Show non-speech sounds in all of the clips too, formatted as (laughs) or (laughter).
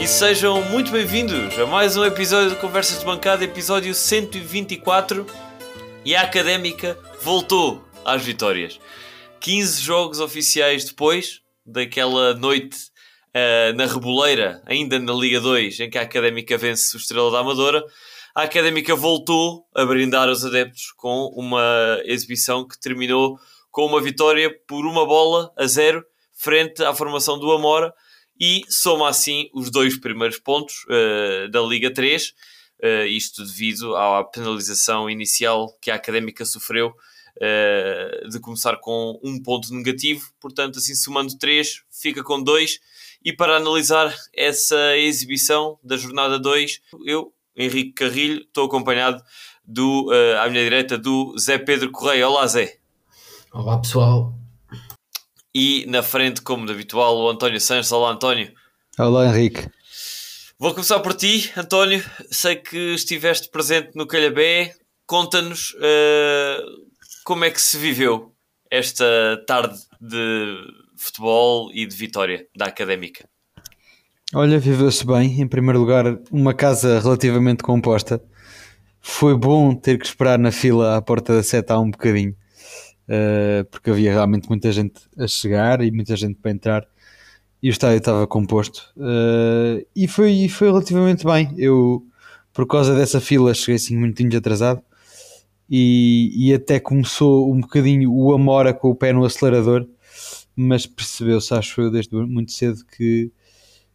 e sejam muito bem-vindos a mais um episódio de Conversas de Bancada, episódio 124. E a Académica voltou às vitórias. 15 jogos oficiais depois daquela noite uh, na Reboleira, ainda na Liga 2, em que a Académica vence o Estrela da Amadora. A Académica voltou a brindar os adeptos com uma exibição que terminou com uma vitória por uma bola a zero frente à formação do Amora e soma assim os dois primeiros pontos uh, da Liga 3, uh, eh, isto devido à penalização inicial que a Académica sofreu uh, de começar com um ponto negativo, portanto, assim somando três, fica com dois. E para analisar essa exibição da jornada 2, eu, Henrique Carrilho, estou acompanhado do, à minha direita do Zé Pedro Correia. Olá, Zé. Olá, pessoal e na frente, como de habitual, o António Santos. Olá, António. Olá, Henrique. Vou começar por ti, António. Sei que estiveste presente no Calhabé. Conta-nos uh, como é que se viveu esta tarde de futebol e de vitória da Académica. Olha, viveu-se bem. Em primeiro lugar, uma casa relativamente composta. Foi bom ter que esperar na fila à porta da seta há um bocadinho uh, porque havia realmente muita gente a chegar e muita gente para entrar e o estádio estava composto uh, e foi, foi relativamente bem. Eu, por causa dessa fila, cheguei assim muito atrasado e, e até começou um bocadinho o Amora com o pé no acelerador, mas percebeu-se, acho eu, desde muito cedo que,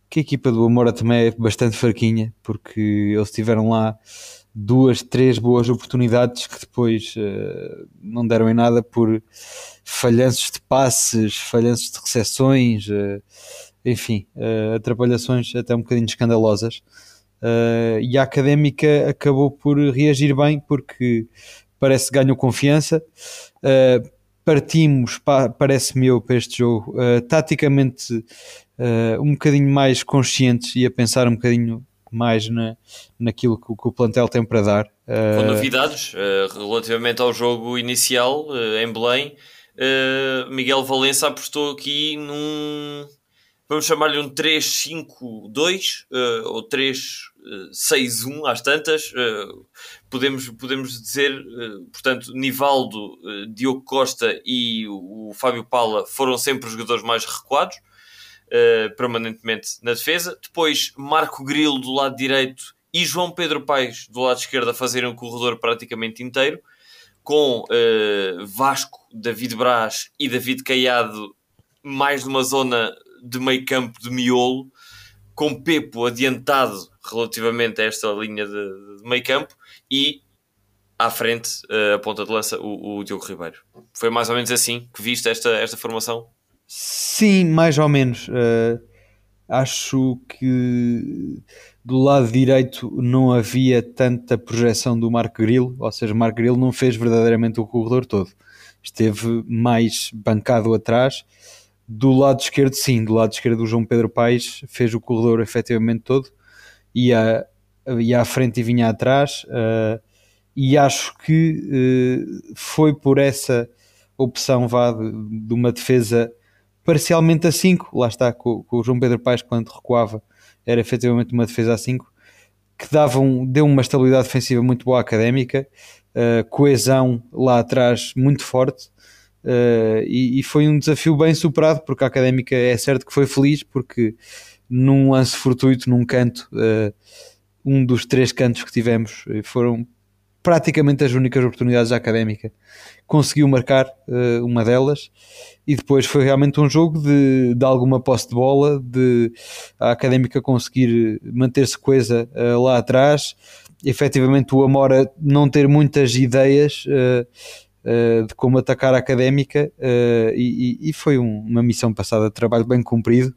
que a equipa do Amora também é bastante fraquinha, porque eles estiveram lá duas, três boas oportunidades que depois uh, não deram em nada por falhanços de passes, falhanços de recepções, uh, enfim, uh, atrapalhações até um bocadinho escandalosas. e a académica acabou por reagir bem porque parece que ganhou confiança. partimos, pa, parece-me eu, para este jogo, taticamente um bocadinho mais conscientes e a pensar um bocadinho mais na, naquilo que, que o plantel tem para dar. Com uh... novidades uh, relativamente ao jogo inicial uh, em Belém, Miguel Valença apostou aqui num vamos chamar-lhe um 3-5-2 ou 3-6-1 às tantas. podemos, podemos dizer, portanto, Nivaldo, Diogo Costa e o, o Fábio Paula foram sempre os jogadores mais recuados uh, permanentemente na defesa. Depois Marco Grilo do lado direito e João Pedro Paes do lado esquerdo a fazerem o corredor praticamente inteiro, com uh, Vasco, David Braz e David Caiado mais numa zona de meio campo de miolo, com Pepo adiantado relativamente a esta linha de, de meio campo e à frente, uh, a ponta de lança, o, o Diogo Ribeiro. Foi mais ou menos assim que viste esta, esta formação? Sim, mais ou menos. Uh, acho que do lado direito não havia tanta projeção do Marco Grilo, ou seja, Marco Grilo não fez verdadeiramente o corredor todo. Esteve mais bancado atrás. Do lado esquerdo, sim, do lado esquerdo do João Pedro Paes fez o corredor efetivamente todo, ia, ia à frente e vinha atrás. Uh, e acho que uh, foi por essa opção vá, de, de uma defesa parcialmente a 5, lá está, com, com, o João Pedro Paes quando recuava, era efetivamente uma defesa a 5, que davam, deu uma estabilidade defensiva muito boa à académica, uh, coesão lá atrás muito forte, uh, e, e, foi um desafio bem superado, porque a académica é certo que foi feliz, porque num lance fortuito, num canto, uh, um dos três cantos que tivemos foram praticamente as únicas oportunidades da académica. Conseguiu marcar uh, uma delas e depois foi realmente um jogo de, de alguma posse de bola, de a académica conseguir manter-se coisa uh, lá atrás. Efetivamente, o Amora não ter muitas ideias. Uh, de como atacar a académica e, e, foi um, uma missão passada de trabalho bem cumprido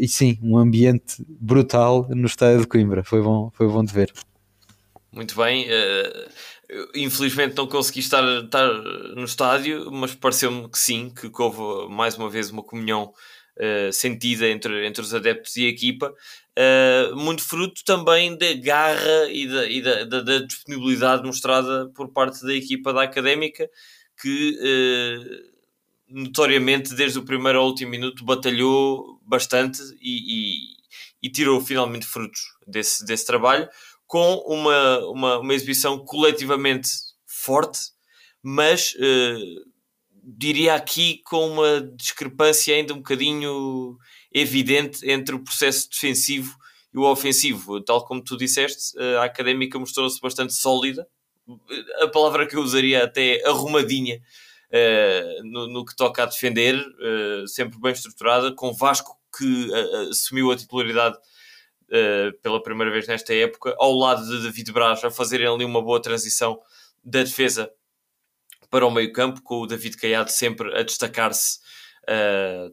e sim, um ambiente brutal no estádio de Coimbra, foi bom, foi bom de ver. Muito bem. Uh, infelizmente não consegui estar, estar no estádio, mas pareceu-me que sim, que houve mais uma vez uma comunhão uh, sentida entre, entre os adeptos e a equipa. Uh, muito fruto também da garra e, da, e da, da, da, disponibilidade mostrada por parte da equipa da académica, que notoriamente desde o primeiro ao último minuto batalhou bastante e, e e tirou finalmente frutos desse, desse trabalho com uma, uma, uma exibição coletivamente forte, mas uh, diria aqui com uma discrepância ainda um bocadinho evidente entre o processo defensivo e o ofensivo. Tal como tu disseste, a académica mostrou-se bastante sólida. A palavra que eu usaria até arrumadinha uh, no, no, que toca a defender, uh, sempre bem estruturada, com Vasco que assumiu a titularidade pela primeira vez nesta época, ao lado de David Braz, a fazerem ali uma boa transição da defesa para o meio campo, com o David Caiado sempre a destacar-se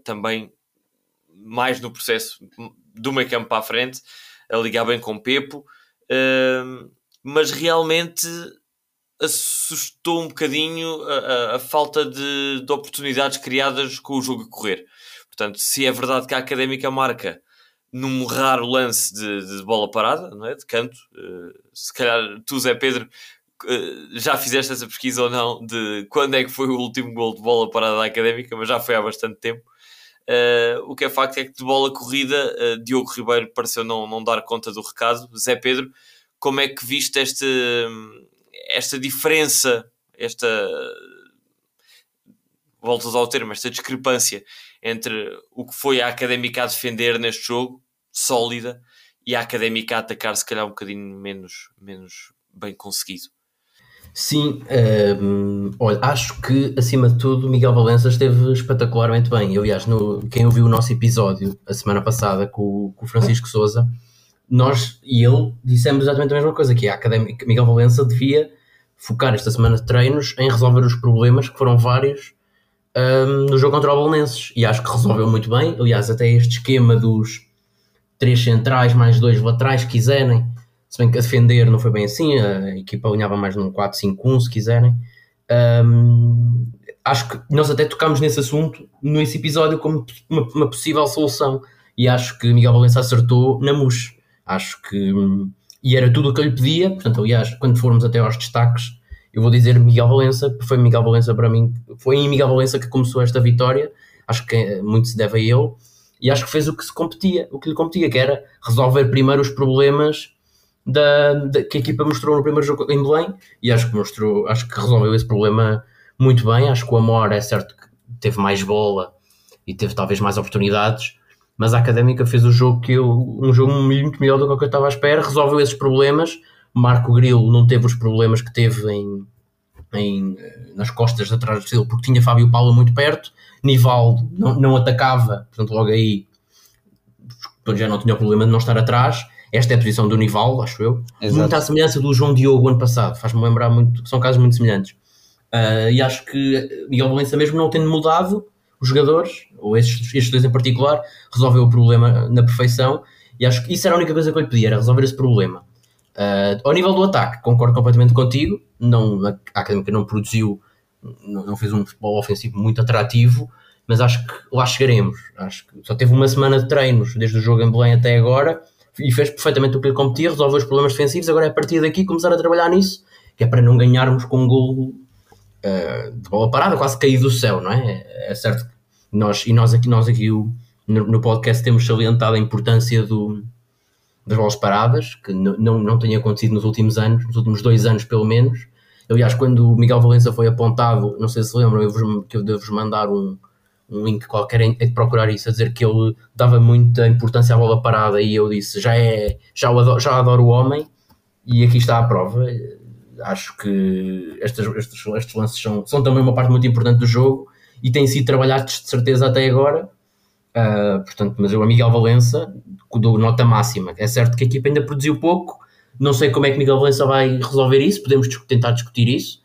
também mais no processo do meio campo para a frente, a ligar bem com Pepo, uh, mas realmente assustou um bocadinho a, a, a falta de, de, oportunidades criadas com o jogo a correr. Portanto, se é verdade que a Académica marca num raro lance de, de bola parada, não é? de canto, uh, se calhar tu, Zé Pedro, uh, já fizeste essa pesquisa ou não de quando é que foi o último gol de bola parada da Académica, mas já foi há bastante tempo. Uh, o que é facto é que de bola corrida, uh, Diogo Ribeiro pareceu não, não dar conta do recado. Zé Pedro, como é que viste este, esta diferença, esta voltas ao termo, esta discrepância entre o que foi a académica a defender neste jogo, sólida, e a académica a atacar, se calhar um bocadinho menos, menos bem conseguido? Sim, um, olha, acho que acima de tudo Miguel Valença esteve espetacularmente bem. Aliás, no, quem ouviu o nosso episódio a semana passada com, com o Francisco Souza, nós e ele dissemos exatamente a mesma coisa: que a Académica Miguel Valença devia focar esta semana de treinos em resolver os problemas, que foram vários, um, no jogo contra o Bolonenses. E acho que resolveu muito bem. Aliás, até este esquema dos três centrais mais dois laterais, quiserem se bem que a defender não foi bem assim, a equipa alinhava mais num 4-5-1, se quiserem. Um, acho que nós até tocámos nesse assunto nesse episódio como uma, uma possível solução e acho que Miguel Valença acertou na MUS. Acho que. E era tudo o que eu lhe pedia, portanto, aliás, quando formos até aos destaques, eu vou dizer Miguel Valença, porque foi Miguel Valença para mim, foi em Miguel Valença que começou esta vitória, acho que muito se deve a ele, e acho que fez o que se competia, o que lhe competia, que era resolver primeiro os problemas da, da, que a equipa mostrou no primeiro jogo em Belém e acho que mostrou, acho que resolveu esse problema muito bem. Acho que o Amor é certo que teve mais bola e teve talvez mais oportunidades, mas a Académica fez o jogo que eu, um jogo muito melhor do que eu estava à espera, resolveu esses problemas. Marco Grilo não teve os problemas que teve em, em, nas costas de atrás do estilo, porque tinha Fábio Paulo muito perto. Nivaldo não, não atacava, portanto, logo aí já não tinha o problema de não estar atrás. Esta é a posição do Nival, acho eu. Exato. Muito à semelhança do João Diogo ano passado, faz-me lembrar muito, são casos muito semelhantes. Uh, e acho que Miguel Valença, mesmo não tendo mudado os jogadores, ou estes, estes dois em particular, resolveu o problema na perfeição. E acho que isso era a única coisa que eu lhe pedia, era resolver esse problema. Uh, ao nível do ataque, concordo completamente contigo. Não, a Académica não produziu, não, não fez um futebol ofensivo muito atrativo, mas acho que lá chegaremos. Acho que só teve uma semana de treinos desde o jogo em Belém até agora e fez perfeitamente o que lhe competia, resolveu os problemas defensivos. Agora é a partir daqui começar a trabalhar nisso, que é para não ganharmos com um gol uh, de bola parada, quase caído do céu, não é? É certo que nós, e nós aqui, nós aqui o, no, no, podcast temos salientado a importância do, das bolas paradas, que não, não, não tem acontecido nos últimos anos, nos últimos dois anos pelo menos. Aliás, quando o Miguel Valença foi apontado, não sei se lembram, eu vos, que eu devo-vos mandar um, um link qualquer de procurar isso, a dizer que ele dava muita importância à bola parada e eu disse, já é, já adoro, já adoro o homem e aqui está a prova. Acho que estes, estes, estes lances são, são também uma parte muito importante do jogo e têm sido trabalhados de certeza até agora. Uh, portanto, mas eu a Miguel Valença dou nota máxima. É certo que a equipa ainda produziu pouco, não sei como é que Miguel Valença vai resolver isso, podemos tentar discutir isso.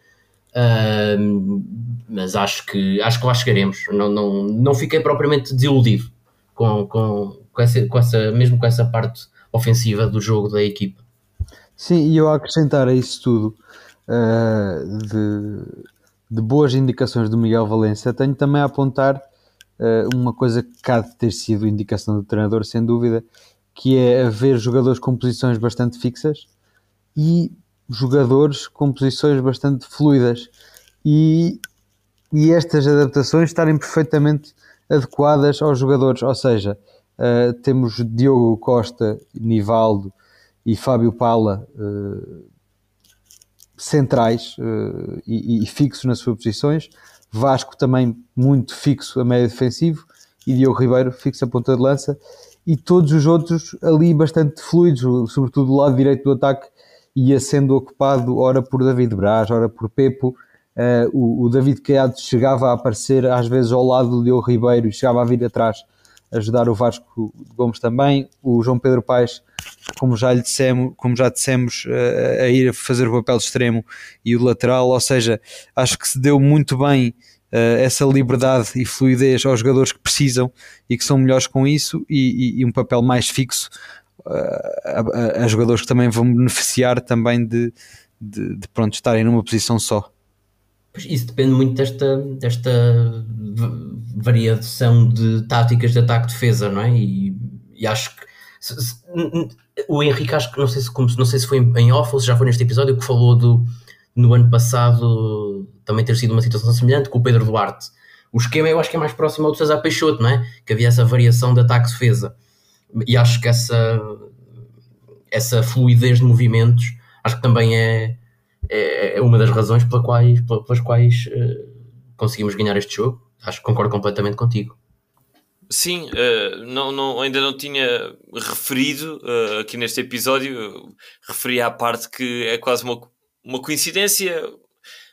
Uh, mas acho que, acho que lá chegaremos. Não, não, não fiquei propriamente desiludido com, com, com, essa, com essa, mesmo com essa parte ofensiva do jogo da equipa. Sim, e eu a acrescentar a isso tudo uh, de, de boas indicações do Miguel Valência, tenho também a apontar uma coisa que há de ter sido indicação do treinador, sem dúvida, que é haver jogadores com posições bastante fixas e jogadores com posições bastante fluidas. E e estas adaptações estarem perfeitamente adequadas aos jogadores, ou seja, Uh, temos Diogo Costa, Nivaldo e Fábio Pala uh, centrais uh, e, e, fixos nas suas posições. Vasco também muito fixo a médio defensivo e Diogo Ribeiro fixo a ponta de lança. E todos os outros ali bastante fluidos, sobretudo do lado direito do ataque, ia sendo ocupado ora por David Braz, ora por Pepo. o, o David Caiado chegava a aparecer às vezes ao lado do Diogo Ribeiro e chegava a vir atrás ajudar o Vasco Gomes também, o João Pedro Paes, como já lhe dissemos, como já dissemos, a, a ir fazer o papel extremo e o lateral, ou seja, acho que se deu muito bem uh, essa liberdade e fluidez aos jogadores que precisam e que são melhores com isso e, e, e um papel mais fixo uh, a, a, a, jogadores que também vão beneficiar também de, de, de pronto, estarem numa posição só. Pois isso depende muito desta, desta variação de táticas de ataque-defesa, não é? E, e acho que se, se, o Henrique, acho que não sei, se, não sei se foi em off ou se já foi neste episódio que falou do no ano passado também ter sido uma situação semelhante com o Pedro Duarte. O esquema eu acho que é mais próximo ao do César Peixoto, não é? Que havia essa variação de ataque-defesa. E acho que essa, essa fluidez de movimentos acho que também é, é, é uma das razões pela quais, pelas quais uh, conseguimos ganhar este jogo. Acho que concordo completamente contigo. Sim, uh, não, não, ainda não tinha referido uh, aqui neste episódio, referi à parte que é quase uma, uma coincidência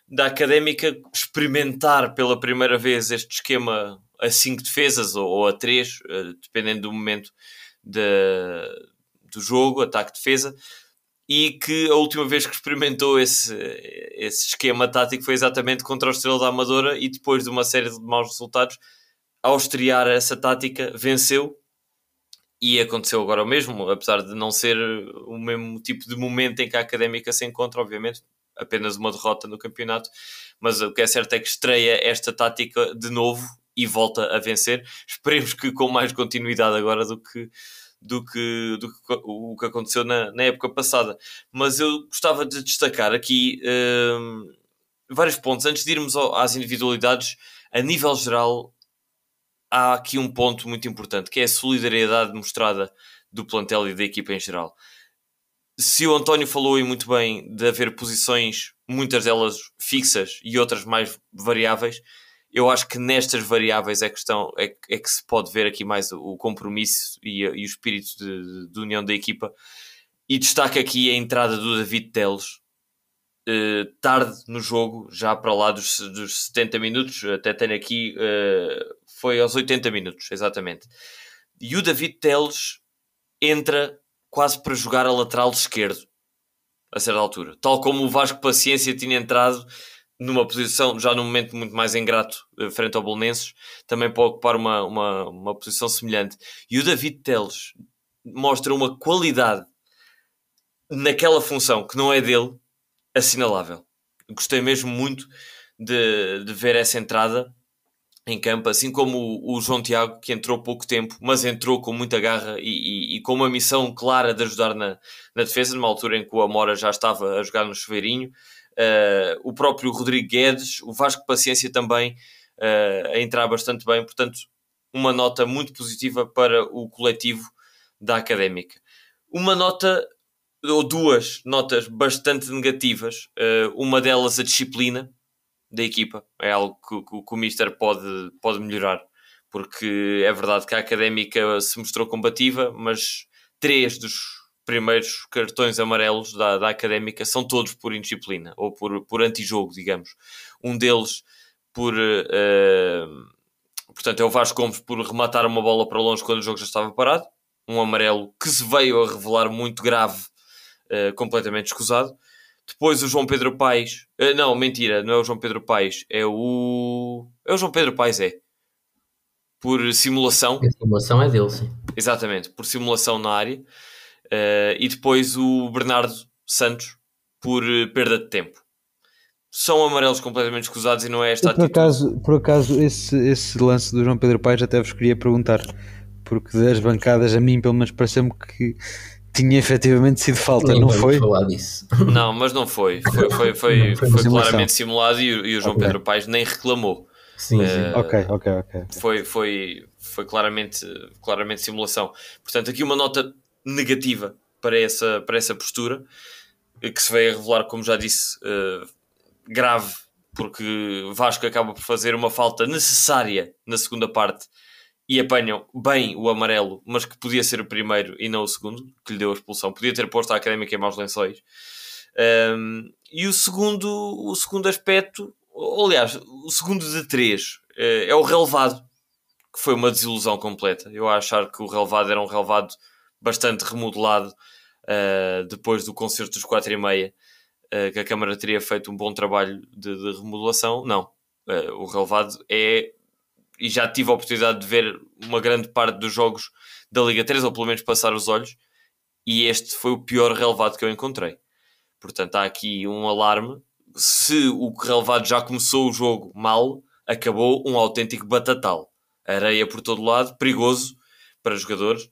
da académica experimentar pela primeira vez este esquema a 5 defesas ou, ou a 3, dependendo do momento de, do jogo, ataque-defesa e que a última vez que experimentou esse, esse esquema tático foi exatamente contra o Estrela da Amadora e depois de uma série de maus resultados, ao estrear essa tática, venceu e aconteceu agora o mesmo, apesar de não ser o mesmo tipo de momento em que a Académica se encontra, obviamente, apenas uma derrota no campeonato, mas o que é certo é que estreia esta tática de novo e volta a vencer. Esperemos que com mais continuidade agora do que do que, do que o que aconteceu na, na época passada. Mas eu gostava de destacar aqui um, vários pontos. Antes de irmos ao, às individualidades, a nível geral, há aqui um ponto muito importante que é a solidariedade mostrada do plantel e da equipa em geral. Se o António falou aí muito bem de haver posições, muitas delas fixas e outras mais variáveis, eu acho que nestas variáveis é, questão, é, é que se pode ver aqui mais o, o compromisso e, e, o espírito de, de, união da equipa. E destaca aqui a entrada do David Teles, eh, tarde no jogo, já para lá dos, dos 70 minutos, até tenho aqui, eh, foi aos 80 minutos, exatamente. E o David Teles entra quase para jogar a lateral esquerdo, a certa altura. Tal como o Vasco Paciência tinha entrado numa posição, já num momento muito mais ingrato eh, frente ao Bolonenses, também para ocupar uma, uma, uma posição semelhante. E o David Teles mostra uma qualidade naquela função que não é dele, assinalável. Gostei mesmo muito de, de ver essa entrada em campo, assim como o, o, João Tiago, que entrou pouco tempo, mas entrou com muita garra e, e, e, com uma missão clara de ajudar na, na defesa, numa altura em que o Amora já estava a jogar no chuveirinho uh, o próprio Rodrigo Guedes, o Vasco Paciência também uh, a entrar bastante bem, portanto, uma nota muito positiva para o coletivo da académica. Uma nota, ou duas notas bastante negativas, uh, uma delas a disciplina da equipa, é algo que, que, que o Mister pode, pode melhorar, porque é verdade que a académica se mostrou combativa, mas três dos primeiros cartões amarelos da, da académica são todos por indisciplina ou por, por antijogo, digamos. Um deles por. Uh, portanto, é o Vasco Gomes por rematar uma bola para longe quando o jogo já estava parado. Um amarelo que se veio a revelar muito grave, uh, completamente escusado. Depois o João Pedro Paes. Uh, não, mentira, não é o João Pedro Paes, é o. É o João Pedro Paes, é. Por simulação. A simulação é dele, sim. Exatamente, por simulação na área. Uh, e depois o Bernardo Santos por uh, perda de tempo. São amarelos completamente escusados e não é esta por atitude. Acaso, por acaso, esse, esse lance do João Pedro Paes até vos queria perguntar, porque das bancadas a mim pelo menos pareceu-me que tinha efetivamente sido falta, Nem não foi? Falar disso. (laughs) Não, mas não foi. Foi, foi, foi, (laughs) foi, foi claramente simulado e, e o João okay. Pedro Paes nem reclamou. Sim, sim. Uh, ok, ok, ok. Foi, foi, foi claramente, claramente simulação. Portanto, aqui uma nota negativa para essa, para essa postura, que se veio a revelar, como já disse, uh, grave, porque Vasco acaba por fazer uma falta necessária na segunda parte e apanham bem o amarelo, mas que podia ser o primeiro e não o segundo, que lhe deu a expulsão. Podia ter posto a académica em maus lençóis. Um, e o segundo, o segundo aspecto, aliás, o segundo de três, é o relevado, que foi uma desilusão completa. Eu a achar que o relevado era um relevado bastante remodelado uh, depois do concerto dos 4 e meia, uh, que a Câmara teria feito um bom trabalho de, de remodelação. Não. Uh, o relevado é e já tive a oportunidade de ver uma grande parte dos jogos da Liga 3, ou pelo menos passar os olhos, e este foi o pior relevado que eu encontrei. Portanto, há aqui um alarme. Se o relevado já começou o jogo mal, acabou um autêntico batatal. Areia por todo lado, perigoso para jogadores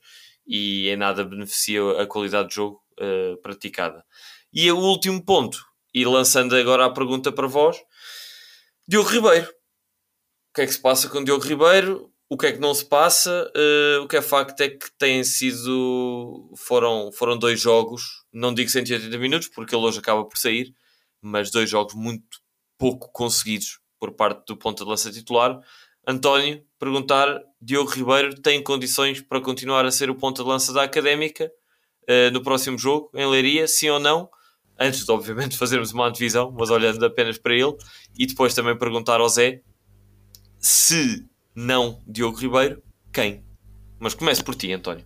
e em nada beneficia a qualidade de jogo uh, praticada. E o último ponto, e lançando agora a pergunta para vós, Diogo Ribeiro que é que se passa com Diogo Ribeiro, o que é que não se passa. Uh, o que é facto é que têm sido. Foram, foram dois jogos, não digo 180 minutos, porque ele hoje acaba por sair, mas dois jogos muito pouco conseguidos por parte do ponta de lança titular. António, perguntar: Diogo Ribeiro tem condições para continuar a ser o ponta de lança da académica uh, no próximo jogo, em Leiria, sim ou não? Antes de, obviamente, (laughs) fazermos uma divisão, mas olhando apenas para ele, e depois também perguntar ao Zé se não Diogo Ribeiro, quem? Mas comece por ti, António.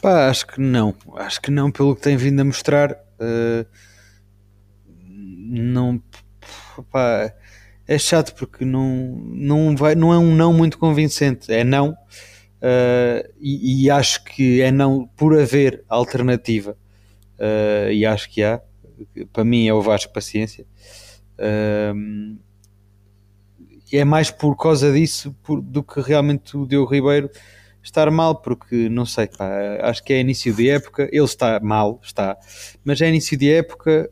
Pá, acho que não. Acho que não, pelo que tem vindo a mostrar. Uh, não. Pá, é chato porque não, não, vai, não é um não muito convincente. É não. Uh, e, e, acho que é não por haver alternativa. Uh, e acho que há. Para mim é o Vasco Paciência. Uh, é mais por causa disso por, do que realmente o Diogo Ribeiro estar mal, porque não sei, pá, acho que é início de época, ele está mal, está, mas é início de época,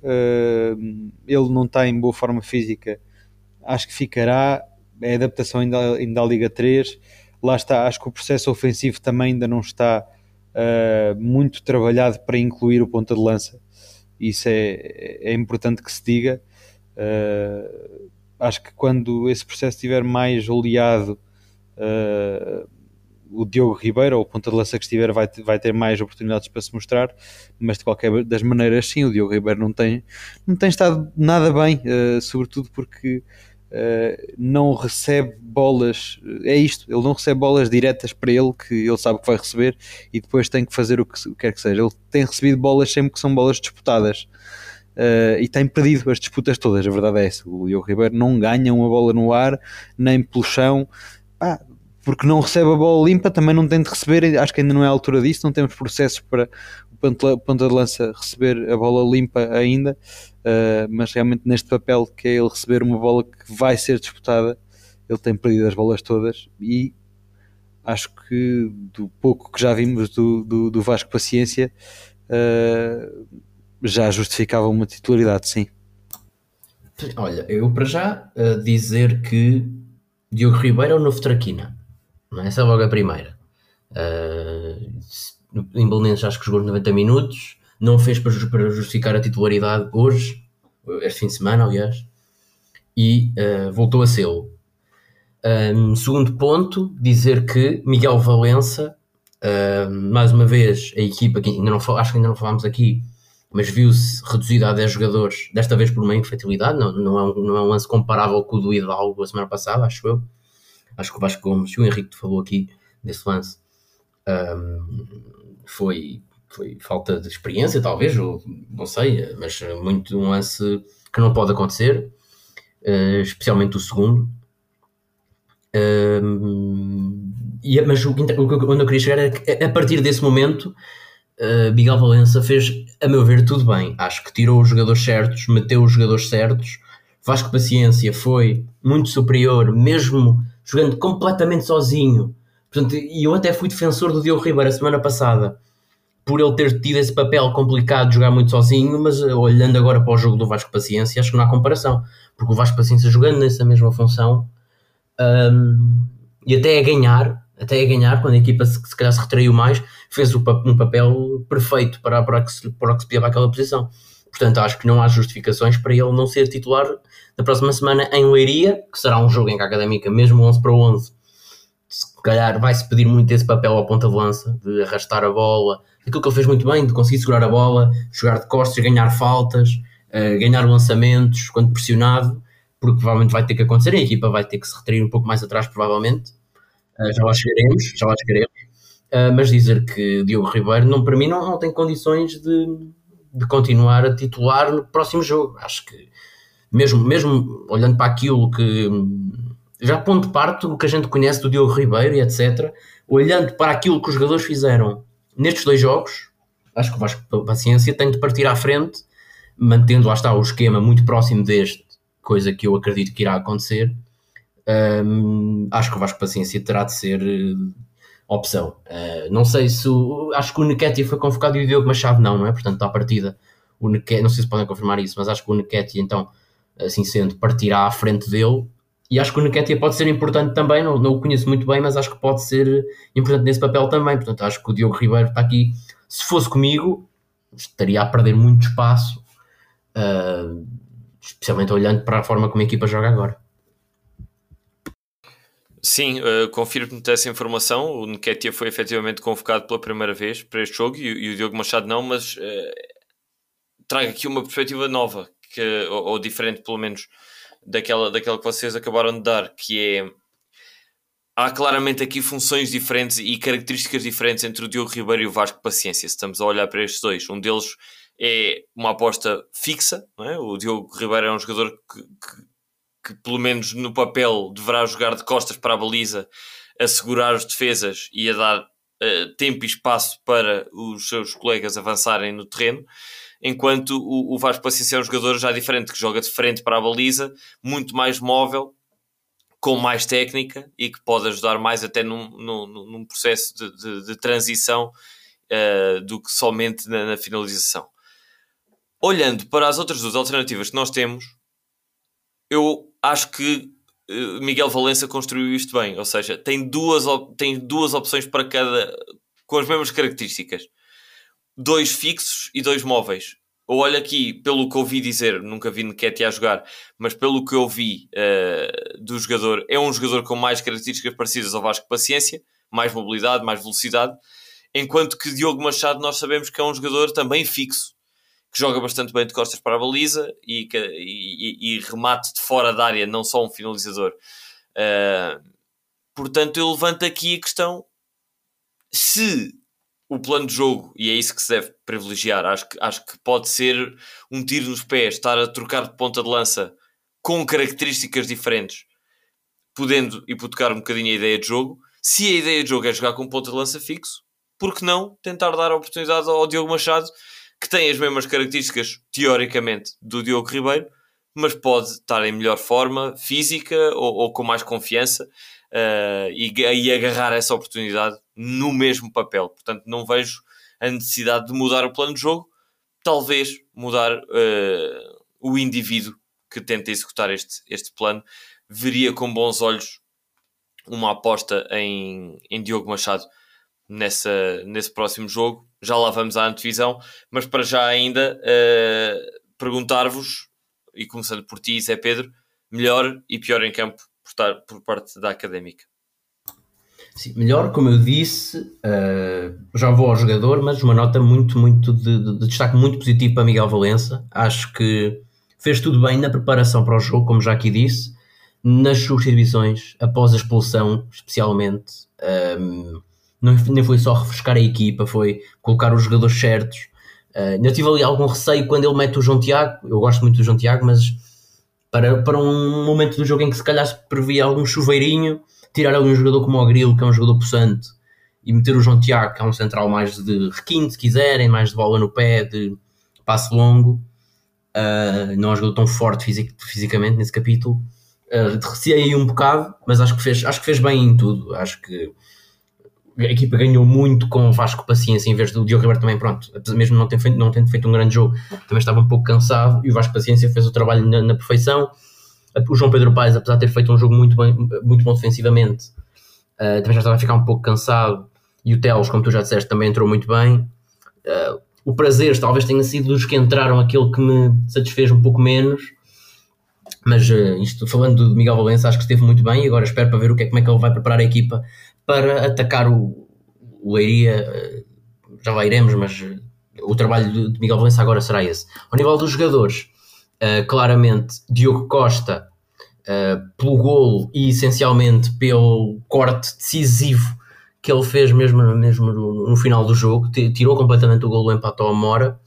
ele não está em boa forma física, acho que ficará, é adaptação ainda, ainda à Liga 3, lá está, acho que o processo ofensivo também ainda não está uh, muito trabalhado para incluir o ponta de lança, isso é, é importante que se diga. Uh, acho que quando esse processo estiver mais oleado, uh, o Diogo Ribeiro, ou o ponta de lança que estiver, vai, vai ter mais oportunidades para se mostrar, mas de qualquer das maneiras, sim, o Diogo Ribeiro não tem, não tem estado nada bem, uh, sobretudo porque uh, não recebe bolas, é isto, ele não recebe bolas diretas para ele, que ele sabe que vai receber, e depois tem que fazer o que, o que quer que seja. Ele tem recebido bolas sempre que são bolas disputadas uh, e tem perdido as disputas todas. A verdade é essa. O Diogo Ribeiro não ganha uma bola no ar, nem pelo chão. Ah, porque não recebe a bola limpa, também não tem de receber, acho que ainda não é a altura disso, não temos processos para o ponta de lança receber a bola limpa ainda, uh, mas realmente neste papel que é ele receber uma bola que vai ser disputada, ele tem perdido as bolas todas e acho que do pouco que já vimos do, do, do Vasco Paciência, uh, já justificava uma titularidade, sim. Olha, eu para já uh, dizer que Diogo Ribeiro é o novo Traquina. Não é? Essa é logo a primeira. Uh, em Belenenses acho que jogou 90 minutos, não fez para, justificar a titularidade hoje, este fim de semana, aliás, e uh, voltou a ser. Um, segundo ponto, dizer que Miguel Valença, uh, mais uma vez, a equipa que ainda não acho que ainda não falámos aqui, mas viu-se reduzido a 10 jogadores, desta vez por uma infantilidade, não, não, é um, não é um lance comparável com o do Hidalgo a semana passada, acho eu. Acho que o Vasco Gomes o Henrique falou aqui desse lance. Um, foi, foi falta de experiência, talvez, ou não sei, mas muito um lance que não pode acontecer, uh, especialmente o segundo. Um, e, mas o, o, onde eu queria chegar é que a partir desse momento uh, Miguel Valença fez, a meu ver, tudo bem. Acho que tirou os jogadores certos, meteu os jogadores certos. Vasco Paciência foi muito superior, mesmo jogando completamente sozinho. Portanto, e eu até fui defensor do Diogo Ribeiro a semana passada, por ele ter tido esse papel complicado de jogar muito sozinho, mas eh, olhando agora para o jogo do Vasco Paciência, acho que não há comparação, porque o Vasco Paciência jogando nessa mesma função, um, e até a ganhar, até a ganhar, quando a equipa se, se calhar se retraiu mais, fez um papel perfeito para, para, que se, para que se aquela posição. Portanto, acho que não há justificações para ele não ser titular na próxima semana em Leiria, que será um jogo em que a Académica, mesmo 11 para 11, se calhar vai-se pedir muito esse papel ao ponta de lança, de arrastar a bola, aquilo que ele fez muito bem, de conseguir segurar a bola, jogar de costas, ganhar faltas, uh, ganhar lançamentos quando pressionado, porque provavelmente vai ter que acontecer, a equipa vai ter que se retrair um pouco mais atrás, provavelmente. Uh, já lá chegaremos, já lá chegaremos. Uh, mas dizer que Diogo Ribeiro, não, para mim, não, não tem condições de, de continuar a titular no próximo jogo. Acho que, mesmo, mesmo olhando para aquilo que já ponto de parte o que a gente conhece do Diogo Ribeiro e etc., olhando para aquilo que os jogadores fizeram nestes dois jogos, acho que o Vasco Paciência tem de partir à frente, mantendo lá está o esquema muito próximo deste, coisa que eu acredito que irá acontecer. Um, acho que o Vasco Paciência terá de ser uh, opção. Uh, não sei se o, acho que o Nequetia foi convocado e o Diogo Machado não, não é? Portanto, à partida, o Nequetia, não sei se podem confirmar isso, mas acho que o Nequetia, então, assim sendo, partirá à frente dele. E acho que o Nequetia pode ser importante também, não, não o conheço muito bem, mas acho que pode ser importante nesse papel também. Portanto, acho que o Diogo Ribeiro está aqui. Se fosse comigo, estaria a perder muito espaço. Uh, especialmente olhando para a forma como a equipa joga agora. Sim, uh, confirmo-te essa informação. O Nketiah foi efetivamente convocado pela primeira vez para este jogo e, e o Diogo Machado não, mas uh, trago aqui uma perspectiva nova, que, ou, ou, diferente pelo menos daquela, daquela que vocês acabaram de dar, que é há claramente aqui funções diferentes e características diferentes entre o Diogo Ribeiro e o Vasco Paciência. Se estamos a olhar para estes dois, um deles é uma aposta fixa. É? O Diogo Ribeiro é um jogador que, que, que, pelo menos no papel, deverá jogar de costas para a baliza, a segurar as defesas e a dar uh, tempo e espaço para os seus colegas avançarem no terreno. Enquanto o, o Vasco Paciência é um jogador já diferente, que joga de frente para a baliza, muito mais móvel, com mais técnica e que pode ajudar mais até num, num, num processo de, de, de transição uh, do que somente na, na finalização olhando para as outras duas alternativas que nós temos, eu acho que uh, Miguel Valença construiu isto bem. Ou seja, tem duas, tem duas opções para cada. com as mesmas características: dois fixos e dois móveis. Ou olha aqui, pelo que ouvi dizer, nunca vi Nketiah a jogar, mas pelo que eu vi uh, do jogador, é um jogador com mais características parecidas ao Vasco Paciência, mais mobilidade, mais velocidade, enquanto que Diogo Machado nós sabemos que é um jogador também fixo, que joga bastante bem de costas para a baliza e, e, e remate de fora da área, não só um finalizador. Uh, portanto, eu levanto aqui a questão se o plano de jogo, e é isso que se deve privilegiar, acho que, acho que pode ser um tiro nos pés, estar a trocar de ponta de lança com características diferentes, podendo hipotecar um bocadinho a ideia de jogo. Se a ideia de jogo é jogar com ponta de lança fixo, por que não tentar dar a oportunidade ao Diogo Machado que tem as mesmas características, teoricamente, do Diogo Ribeiro, mas pode estar em melhor forma física ou, ou com mais confiança uh, e, e agarrar essa oportunidade no mesmo papel. Portanto, não vejo a necessidade de mudar o plano de jogo, talvez mudar uh, o indivíduo que tenta executar este, este plano. Veria com bons olhos uma aposta em, em Diogo Machado nessa, nesse próximo jogo. Já lá vamos à antevisão, mas para já ainda uh, perguntar-vos, e começando por ti, Zé Pedro, melhor e pior em campo por, tar, por parte da académica. Sim, melhor, como eu disse, uh, já vou ao jogador, mas uma nota muito, muito de, de, de, destaque muito positivo para Miguel Valença. Acho que fez tudo bem na preparação para o jogo, como já aqui disse, nas substituições, após a expulsão, especialmente. Ehm, não, nem foi só refrescar a equipa, foi colocar os jogadores certos. Uh, eu tive ali algum receio quando ele mete o João Tiago, eu gosto muito do João Tiago, mas para, para um momento do jogo em que se calhar se previa algum chuveirinho, tirar ali um jogador como o Grilo, que é um jogador possante, e meter o João Tiago, que é um central mais de requinte, se quiserem, mais de bola no pé, de passe longo, uh, não é um jogador tão forte fisic, fisicamente nesse capítulo. Uh, aí um bocado, mas acho que fez, acho que fez bem em tudo. Acho que a equipa ganhou muito com o Vasco Paciência em vez do Diogo Ribeiro também, pronto, mesmo não tendo feito, não tendo feito um grande jogo, também estava um pouco cansado e o Vasco Paciência fez o trabalho na, na perfeição. O João Pedro Paes, apesar de ter feito um jogo muito bem, muito bom defensivamente, uh, também já estava a ficar um pouco cansado, e o Teles, como tu já disseste, também entrou muito bem. Uh, o prazer talvez tenha sido dos que entraram aquele que me satisfez um pouco menos, mas uh, isto falando de Miguel Valença, acho que esteve muito bem e agora espero para ver o que é, como é que ele vai preparar a equipa para atacar o, o Leiria. já lá iremos, mas o trabalho de, de Miguel Valença agora será esse. Ao nível dos jogadores, uh, claramente Diogo Costa uh, pelo golo e essencialmente pelo corte decisivo que ele fez mesmo, mesmo no, no final do jogo, tirou completamente o golo, empatou a Mora.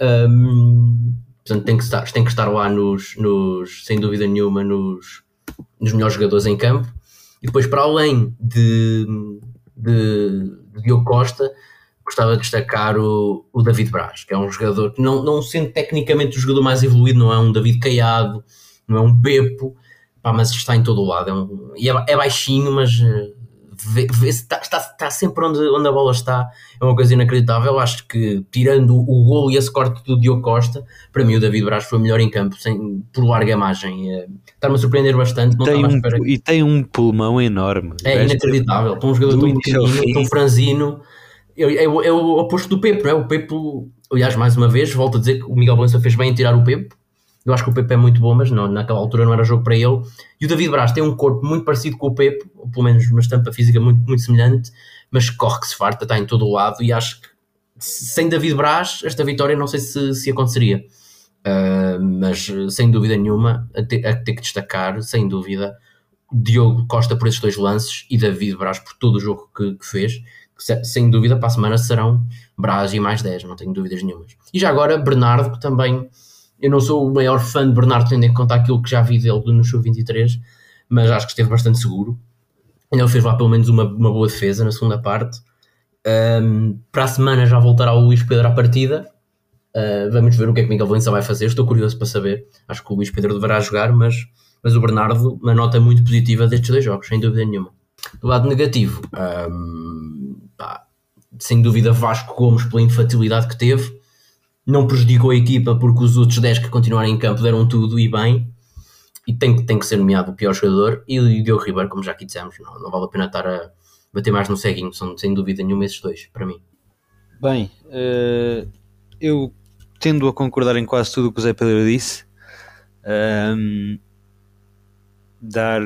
Um, portanto, tem que estar, tem que estar lá nos, nos sem dúvida nenhuma, nos, nos melhores jogadores em campo. E depois, para além de, de, de Diogo Costa, gostava de destacar o, o David Braz, que é um jogador que, não, não sendo tecnicamente o jogador mais evoluído, não é um David Caiado, não é um Pepo, pá, mas está em todo o lado. É, um, e é, é baixinho, mas eh, vê, vê, está, está, está, sempre onde, onde a bola está. É uma coisa inacreditável. Acho que, tirando o gol e esse corte do Diogo Costa, para mim o David Braz foi o melhor em campo, sem, por larga margem. É, Está-me a surpreender bastante. Tem um, e tem um pulmão enorme. É inacreditável. Para um jogador tão pequenino, tão franzino é, é, é, o oposto do Pepe, não é? O Pepe, aliás, mais uma vez, volto a dizer que o Miguel Valença fez bem em tirar o Pepe. Eu acho que o Pepe é muito bom, mas não, naquela altura não era jogo para ele. E o David Braz tem um corpo muito parecido com o Pepe, ou pelo menos uma estampa física muito, muito semelhante, mas corre que se farta, está em todo o lado. E acho que sem David Braz, esta vitória não sei se, se aconteceria. Uh, mas sem dúvida nenhuma, a ter, a ter que destacar, sem dúvida, Diogo Costa por esses dois lances e David Braz por todo o jogo que, que fez sem dúvida para a semana serão Braz e mais 10, não tenho dúvidas nenhumas. E já agora Bernardo, que também eu não sou o maior fã de Bernardo, tendo em conta aquilo que já vi dele no show 23, mas acho que esteve bastante seguro. Ele fez lá pelo menos uma, uma boa defesa na segunda parte. Um, para a semana já voltará o Luís Pedro à partida. Uh, vamos ver o que é que Miguel Valença vai fazer. Estou curioso para saber. Acho que o Luís Pedro deverá jogar, mas, mas o Bernardo, uma nota muito positiva destes dois jogos, sem dúvida nenhuma. Do lado negativo, um, pá, sem dúvida Vasco Gomes pela infantilidade que teve, não prejudicou a equipa porque os outros 10 que continuaram em campo deram tudo e bem, e tem, tem que ser nomeado o pior jogador, e o Diogo Ribeiro, como já aqui dissemos, não, não vale a pena estar a bater mais no ceguinho, são sem dúvida nenhuma esses dois, para mim. Bem, uh, eu tendo a concordar em quase tudo o que o Zé Pedro disse, um, dar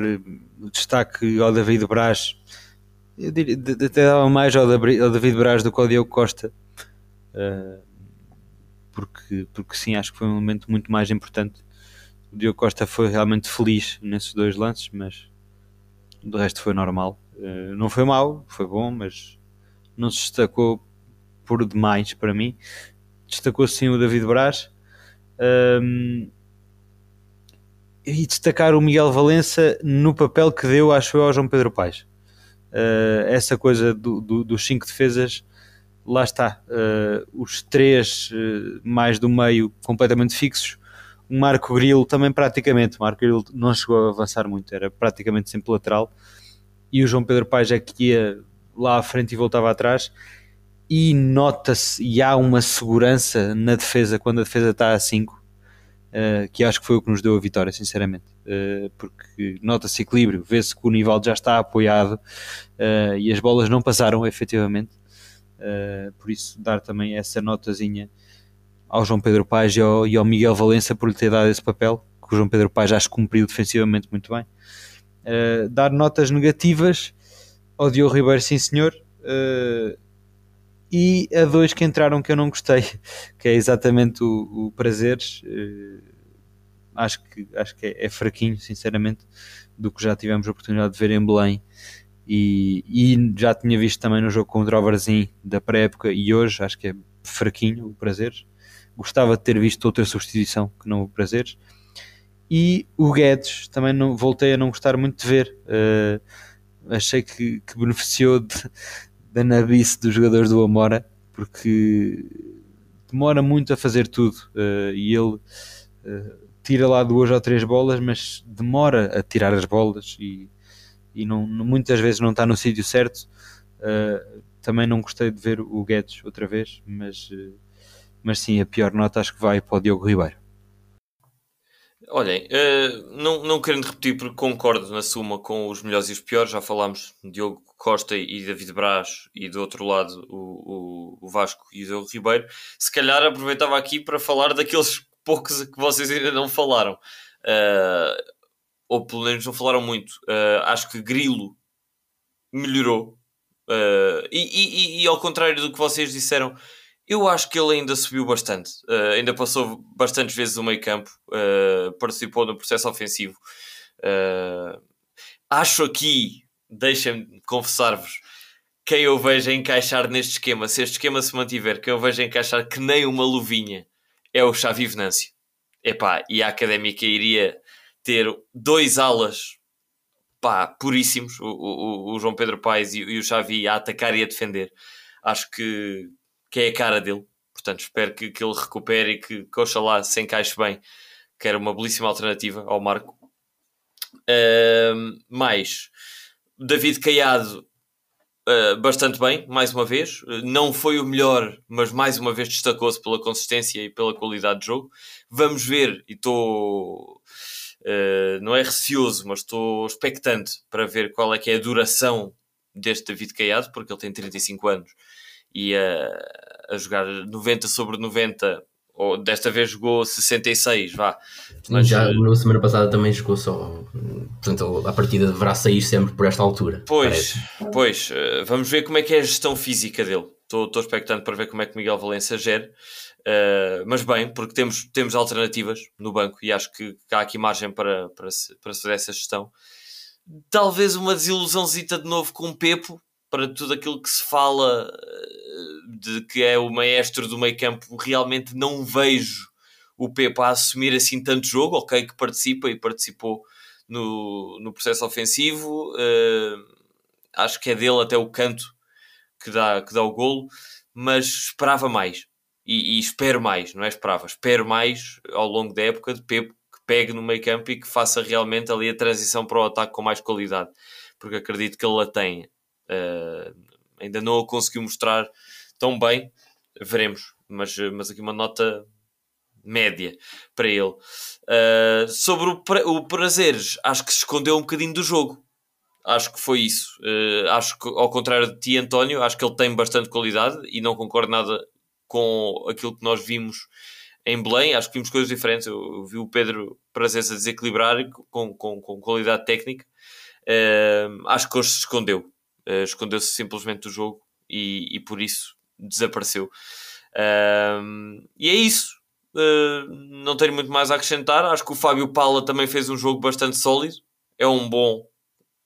destaque ao David Braz eu diria, até dava mais ao, David Braz do que ao Diogo Costa. Uh, porque, porque sim, acho que foi um momento muito mais importante. O Diogo Costa foi realmente feliz nesses dois lances, mas do resto foi normal. Uh, não foi mau, foi bom, mas não se destacou por demais para mim. Destacou sim o David Braz. Um, e destacar o Miguel Valença no papel que deu, acho eu, ao João Pedro Paes uh, essa coisa do, do, dos cinco defesas, lá está, uh, os três uh, mais do meio completamente fixos, o Marco Grilo também praticamente, o Marco Grilo não chegou a avançar muito, era praticamente sempre lateral, e o João Pedro Paes é que ia lá à frente e voltava atrás, e nota-se, e há uma segurança na defesa quando a defesa está a 5, uh, que acho que foi o que nos deu a vitória, sinceramente. Uh, porque nota-se equilíbrio, vê-se que o Nivaldo já está apoiado uh, e as bolas não passaram efetivamente. por isso, dar também essa notazinha ao João Pedro Paes e ao, e ao, Miguel Valença por lhe ter dado esse papel, que o João Pedro Paes já cumpriu defensivamente muito bem. dar notas negativas ao Diogo Ribeiro, sim senhor, e a dois que entraram que eu não gostei, (laughs) que é exatamente o, o Prazeres. Uh, acho que, acho que é, é, fraquinho, sinceramente, do que já tivemos a oportunidade de ver em Belém. E, e já tinha visto também no jogo contra o Varzim da pré-época e hoje acho que é fraquinho o Prazeres. Gostava de ter visto outra substituição que não o Prazeres. E o Guedes também não, voltei a não gostar muito de ver. Uh, achei que, que beneficiou de, da nabice dos jogadores do Amora, porque demora muito a fazer tudo uh, e ele uh, tira lá duas ou três bolas, mas demora a tirar as bolas e, e não, muitas vezes não está no sítio certo. Uh, também não gostei de ver o Guedes outra vez, mas, mas sim, a pior nota acho que vai para o Diogo Ribeiro. Olhem, uh, não, não querendo repetir, porque concordo na suma com os melhores e os piores, já falámos de Diogo Costa e David Braz e do outro lado o, o, o Vasco e o Diogo Ribeiro. Se calhar aproveitava aqui para falar daqueles (laughs) poucos que vocês ainda não falaram, uh, ou pelo menos não falaram muito. Uh, acho que Grilo melhorou, e, e, e ao contrário do que vocês disseram eu acho que ele ainda subiu bastante, uh, ainda passou bastantes vezes o meio campo, uh, participou no processo ofensivo. Uh, acho aqui, deixem-me confessar-vos, quem eu vejo encaixar neste esquema, se este esquema se mantiver, quem eu vejo encaixar que nem uma luvinha é o Xavi Venâncio. Epá, e a Académica iria ter dois alas pá, puríssimos, o, o, o João Pedro Paes e, e o Xavi a atacar e a defender. Acho que que é a cara dele. Portanto, espero que, que ele recupere e que, que oxalá se encaixe bem, que era uma belíssima alternativa ao Marco. Uh, mais, David Caiado, uh, bastante bem, mais uma vez. Não foi o melhor, mas mais uma vez destacou-se pela consistência e pela qualidade de jogo. Vamos ver, e estou. Uh, não é receoso, mas estou expectante para ver qual é que é a duração deste David Caiado, porque ele tem 35 anos e a, a jogar 90 sobre 90 ou desta vez jogou 66, vá. Mas já na semana passada também jogou só. Portanto, a partida deverá sair sempre por esta altura. Pois, parece. pois. Eh, vamos ver como é que é a gestão física dele. Estou, estou expectante para ver como é que Miguel Valença gera. Uh, mas bem, porque temos, temos alternativas no banco e acho que, que há aqui margem para, para, se, para se fazer essa gestão. Talvez uma desilusãozita de novo com o Pepo, para tudo aquilo que se fala eh, de que é o maestro do meio campo, realmente não vejo o Pepa a assumir assim tanto jogo, ok, que participa e participou no, no processo ofensivo, uh, acho que é dele até o canto que dá, que dá o golo, mas esperava mais. E, e espero mais, não é esperava, espero mais ao longo da época de Pepe que pegue no meio campo e que faça realmente ali a transição para o ataque com mais qualidade, porque acredito que ele a tenha. Uh, ainda não o conseguiu mostrar tão bem, veremos. Mas, mas aqui uma nota média para ele. Uh, sobre o, pra o prazeres, acho que se escondeu um bocadinho do jogo. Acho que foi isso. Uh, acho que, ao contrário de ti, António, acho que ele tem bastante qualidade e não concordo nada com aquilo que nós vimos em Belém. Acho que vimos coisas diferentes. Eu, eu vi o Pedro Prazeres a desequilibrar com, com, com qualidade técnica. Uh, acho que hoje se escondeu uh, escondeu-se simplesmente do jogo e, e por isso desapareceu. E é isso. Uh, não tenho muito mais a acrescentar. Acho que o Fábio Paula também fez um jogo bastante sólido. É um bom,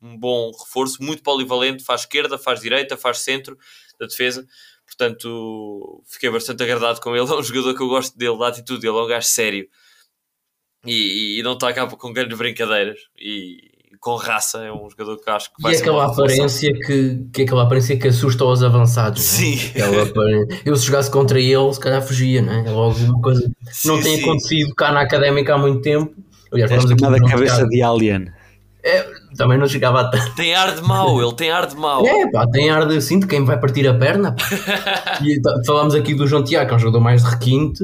um bom reforço, muito polivalente. Faz esquerda, faz direita, faz centro da defesa. Portanto, fiquei bastante agradado com ele. (laughs) É um jogador que eu gosto dele, da atitude dele. É um gajo sério e, e não está cá com grandes brincadeiras. E, com raça, é um jogador que acho que vai e ser aquela aparência que, que aquela aparência que assusta os avançados. Sim. É? Eu se jogasse contra ele, se calhar fugia, não é? É logo uma coisa que não tem sim. acontecido cá na académica há muito tempo. Aliás, é chamada cabeça de alien. É, também não chegava a tanto. Tem ar de mau, ele tem ar de mau. É, pá, tem ar de assim, de quem vai partir a perna. (laughs) e falámos aqui do João Tiago, que é um jogador mais de requinte,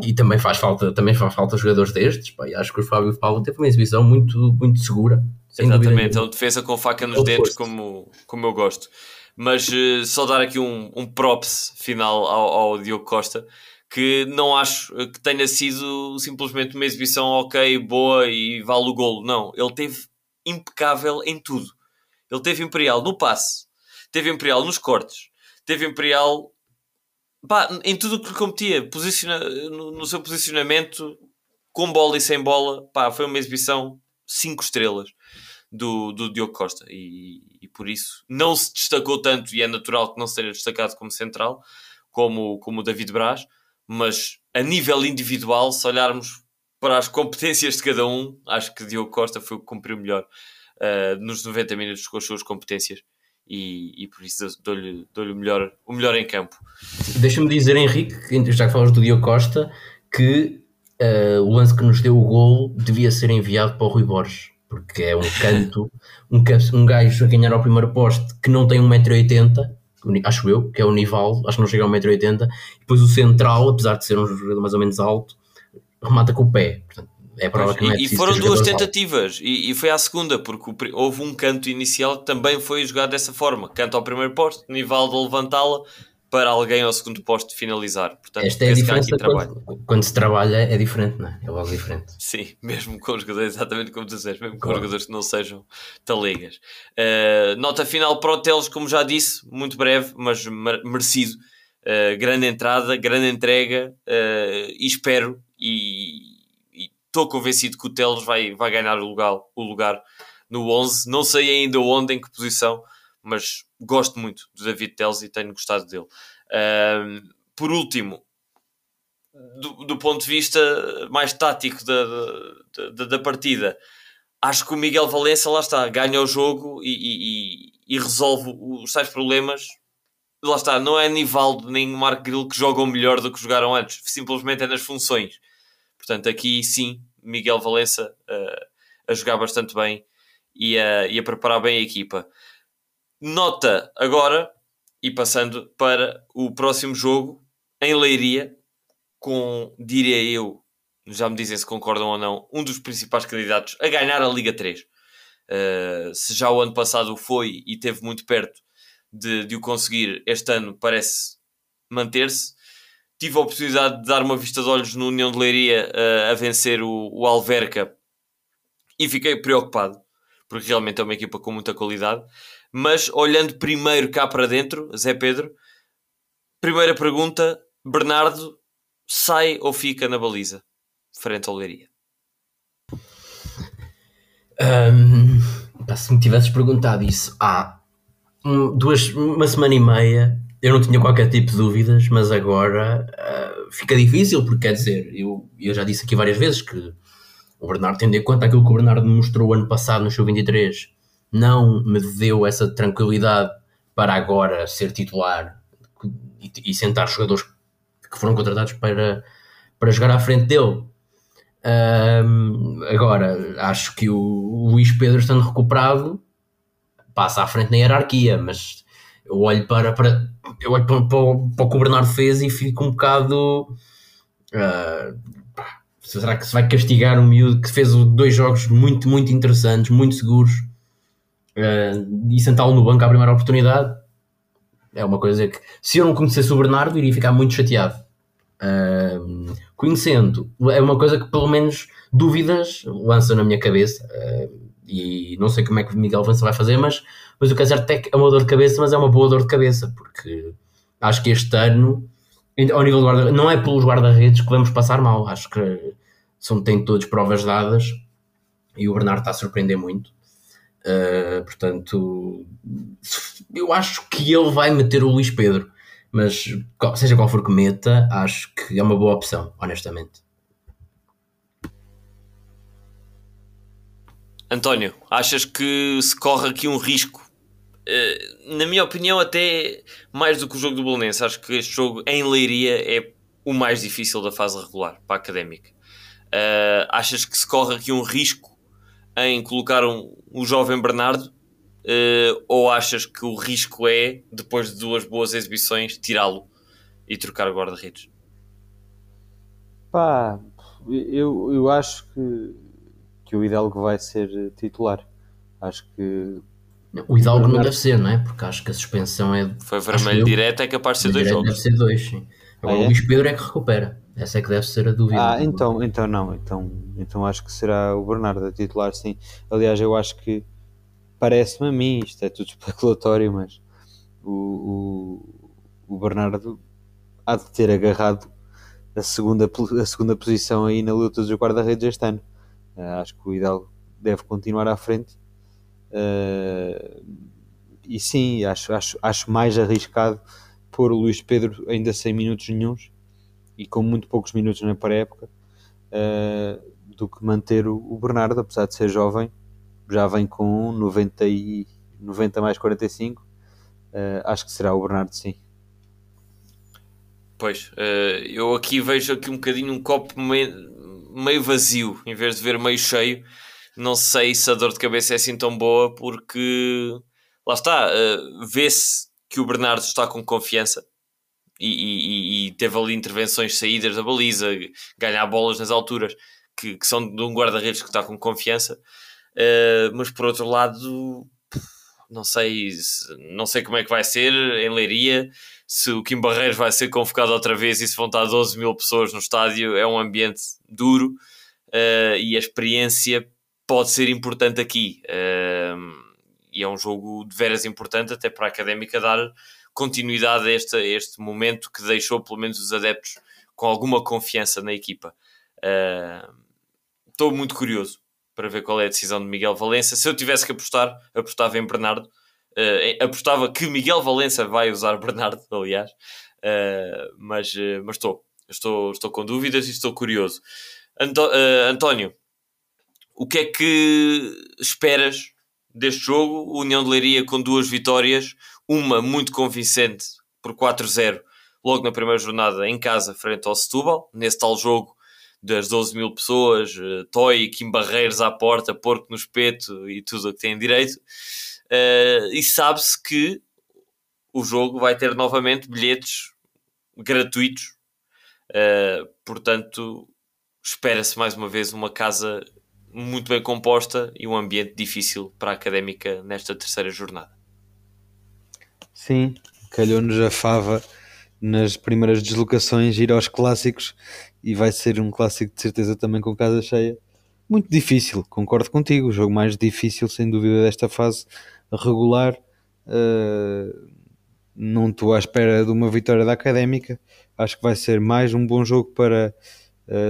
e também faz falta, também faz falta jogadores destes, pá, e acho que o Fábio Paulo teve uma exibição muito, muito segura. Exatamente, é defesa com faca nos dentes, como, como eu gosto. Mas uh, só dar aqui um, um props final ao, ao Diogo Costa, que não acho que tenha sido simplesmente uma exibição ok, boa e vale o golo. Não, ele teve impecável em tudo. Ele teve imperial no passe, teve imperial nos cortes, teve imperial pá, em tudo o que competia, posiciona, no, no, seu posicionamento, com bola e sem bola, pá, foi uma exibição 5 estrelas do, do Diogo Costa. E, e, por isso não se destacou tanto e é natural que não seja destacado como central como, como o David Braz, mas a nível individual, se olharmos para as competências de cada um, acho que Diogo Costa foi o que cumpriu melhor uh, nos 90 minutos com as suas competências e, e por isso dou-lhe dou o, melhor, o melhor em campo. Deixa-me dizer, Henrique, já que falas do Diogo Costa, que uh, o lance que nos deu o gol devia ser enviado para o Rui Borges, porque é um canto, um, um gajo a ganhar ao primeiro poste que não tem 1,80m, acho eu, que é o Nival, acho que não chega a 1,80m, e depois o central, apesar de ser um jogador mais ou menos alto, remata com o pé. Portanto, é prova que não é e, e foram duas tentativas e, e, foi à segunda, porque o, houve um canto inicial que também foi jogado dessa forma. Canto ao primeiro posto, Nivaldo levantá-la para alguém ao segundo posto finalizar. Portanto, Esta é a diferença quando, quando, se trabalha é diferente, não é? É logo diferente. Sim, (laughs) mesmo com os jogadores, exatamente como tu disseste, mesmo com os jogadores que não sejam talegas. Uh, nota final para o Teles, como já disse, muito breve, mas merecido. Uh, grande entrada, grande entrega uh, e espero e estou convencido que o Teles vai, vai ganhar o lugar, o lugar no 11. Não sei ainda onde, em que posição, mas gosto muito do David Teles e tenho gostado dele. Uh, por último, do, do, ponto de vista mais tático da, da, da, partida, acho que o Miguel Valença lá está, ganha o jogo e, e, e resolve os tais problemas. Lá está, não é Nivaldo nem Marco Grilo que jogam melhor do que jogaram antes, simplesmente é nas funções. Portanto, aqui sim, Miguel Valença uh, a jogar bastante bem e a, e a preparar bem a equipa. Nota agora, e passando para o próximo jogo, em Leiria, com, diria eu, já me dizem se concordam ou não, um dos principais candidatos a ganhar a Liga 3. Uh, eh, se já o ano passado foi e teve muito perto de, de o conseguir, este ano parece manter-se. Tive a oportunidade de dar uma vista de olhos no União de Leiria uh, a vencer o, o Alverca e fiquei preocupado, porque realmente é uma equipa com muita qualidade. Mas olhando primeiro cá para dentro, Zé Pedro, primeira pergunta: Bernardo sai ou fica na baliza frente ao Leiria? Um, se me tivesses perguntado isso há duas, uma semana e meia, eu não tinha qualquer tipo de dúvidas, mas agora uh, fica difícil, porque quer dizer, eu, eu já disse aqui várias vezes que o Bernardo, tendo em conta aquilo que o Bernardo mostrou ano passado no show 23, não me deu essa tranquilidade para agora ser titular e, e sentar jogadores que foram contratados para, para jogar à frente dele. Um, agora, acho que o Luís Pedro, estando recuperado, passa à frente na hierarquia, mas eu olho para, para, eu olho para, para, para o que o Bernardo fez e fico um bocado. Uh, será que se vai castigar um miúdo que fez dois jogos muito, muito interessantes, muito seguros? uh, e sentá-lo no banco à primeira oportunidade é uma coisa que, se eu não conhecesse o Bernardo, iria ficar muito chateado. Uh, conhecendo, é uma coisa que pelo menos dúvidas lança na minha cabeça. Uh, e não sei como é que o Miguel Vança vai fazer, mas, mas o que é uma dor de cabeça, mas é uma boa dor de cabeça, porque acho que este ano, ao nível do guarda não é pelos guarda-redes que vamos passar mal. Acho que são, tem todos provas dadas e o Bernardo está a surpreender muito. Uh, portanto, eu acho que ele vai meter o Luís Pedro, mas seja qual for que meta, acho que é uma boa opção, honestamente. António, achas que se corre aqui um risco? Uh, na minha opinião, até mais do que o jogo do Bolonense, acho que este jogo em Leiria é o mais difícil da fase regular para a Académica. Uh, achas que se corre aqui um risco em colocar um, um jovem Bernardo? Uh, ou achas que o risco é, depois de duas boas exibições, tirá-lo e trocar o guarda-redes? Pá, eu, eu acho que, que o Hidalgo vai ser titular. Acho que. O Hidalgo Bernardo... não deve ser, não é? Porque acho que a suspensão é. Foi vermelho direto, é capaz de ser dois jogos. Deve ser dois, sim. Agora ah, é? o Luís Pedro é que recupera. Essa é que deve ser a dúvida. Ah, então, então não. Então, então acho que será o Bernardo a titular, sim. Aliás, eu acho que parece-me a mim, isto é tudo (laughs) especulatório, mas o, o, o Bernardo há de ter agarrado a segunda, a segunda posição aí na luta dos guarda-redes este ano. Uh, acho que o Hidalgo deve continuar à frente. Uh, e sim, acho, acho, acho mais arriscado pôr o Luís Pedro ainda sem minutos nenhums e com muito poucos minutos na pré-época uh, do que manter o, o, Bernardo, apesar de ser jovem, já vem com 90, e, 90 mais 45. Uh, eh, acho que será o Bernardo, sim. Pois, uh, eu aqui vejo aqui um bocadinho um copo meio vazio, em vez de ver meio cheio. Não sei se a dor de cabeça é assim tão boa, porque lá está, vê-se que o Bernardo está com confiança e, e, e, teve ali intervenções saídas da baliza, ganhar bolas nas alturas que, que são de um guarda-redes que está com confiança. Uh, mas por outro lado, não sei, não sei como é que vai ser em Leiria, se o Kim Barreiros vai ser convocado outra vez e se vão estar 12 mil pessoas no estádio, é um ambiente duro uh, e a experiência pode ser importante aqui. Uh, e é um jogo de veras importante até para a Académica dar continuidade a este, a este momento que deixou pelo menos os adeptos com alguma confiança na equipa. Estou uh, muito curioso para ver qual é a decisão de Miguel Valença. Se eu tivesse que apostar, apostava em Bernardo. Uh, apostava que Miguel Valença vai usar Bernardo, (laughs) aliás. Uh, mas mas estou, estou, estou com dúvidas e estou curioso. Anto António, o que é que esperas deste jogo? União de Leiria com duas vitórias, uma muito convincente por 4-0 logo na primeira jornada em casa frente ao Setúbal, nesse tal jogo das 12 mil pessoas, uh, Toy, Kim Barreiros à porta, porco no espeto e tudo o que tem direito. Uh, e sabe-se que o jogo vai ter novamente bilhetes gratuitos. Uh, portanto, espera-se mais uma vez uma casa muito bem composta e um ambiente difícil para a académica nesta terceira jornada. Sim, calhou-nos a fava nas primeiras deslocações ir aos clássicos e vai ser um clássico de certeza também com casa cheia. Muito difícil, concordo contigo. O jogo mais difícil, sem dúvida, desta fase regular. Uh, não estou à espera de uma vitória da académica. Acho que vai ser mais um bom jogo para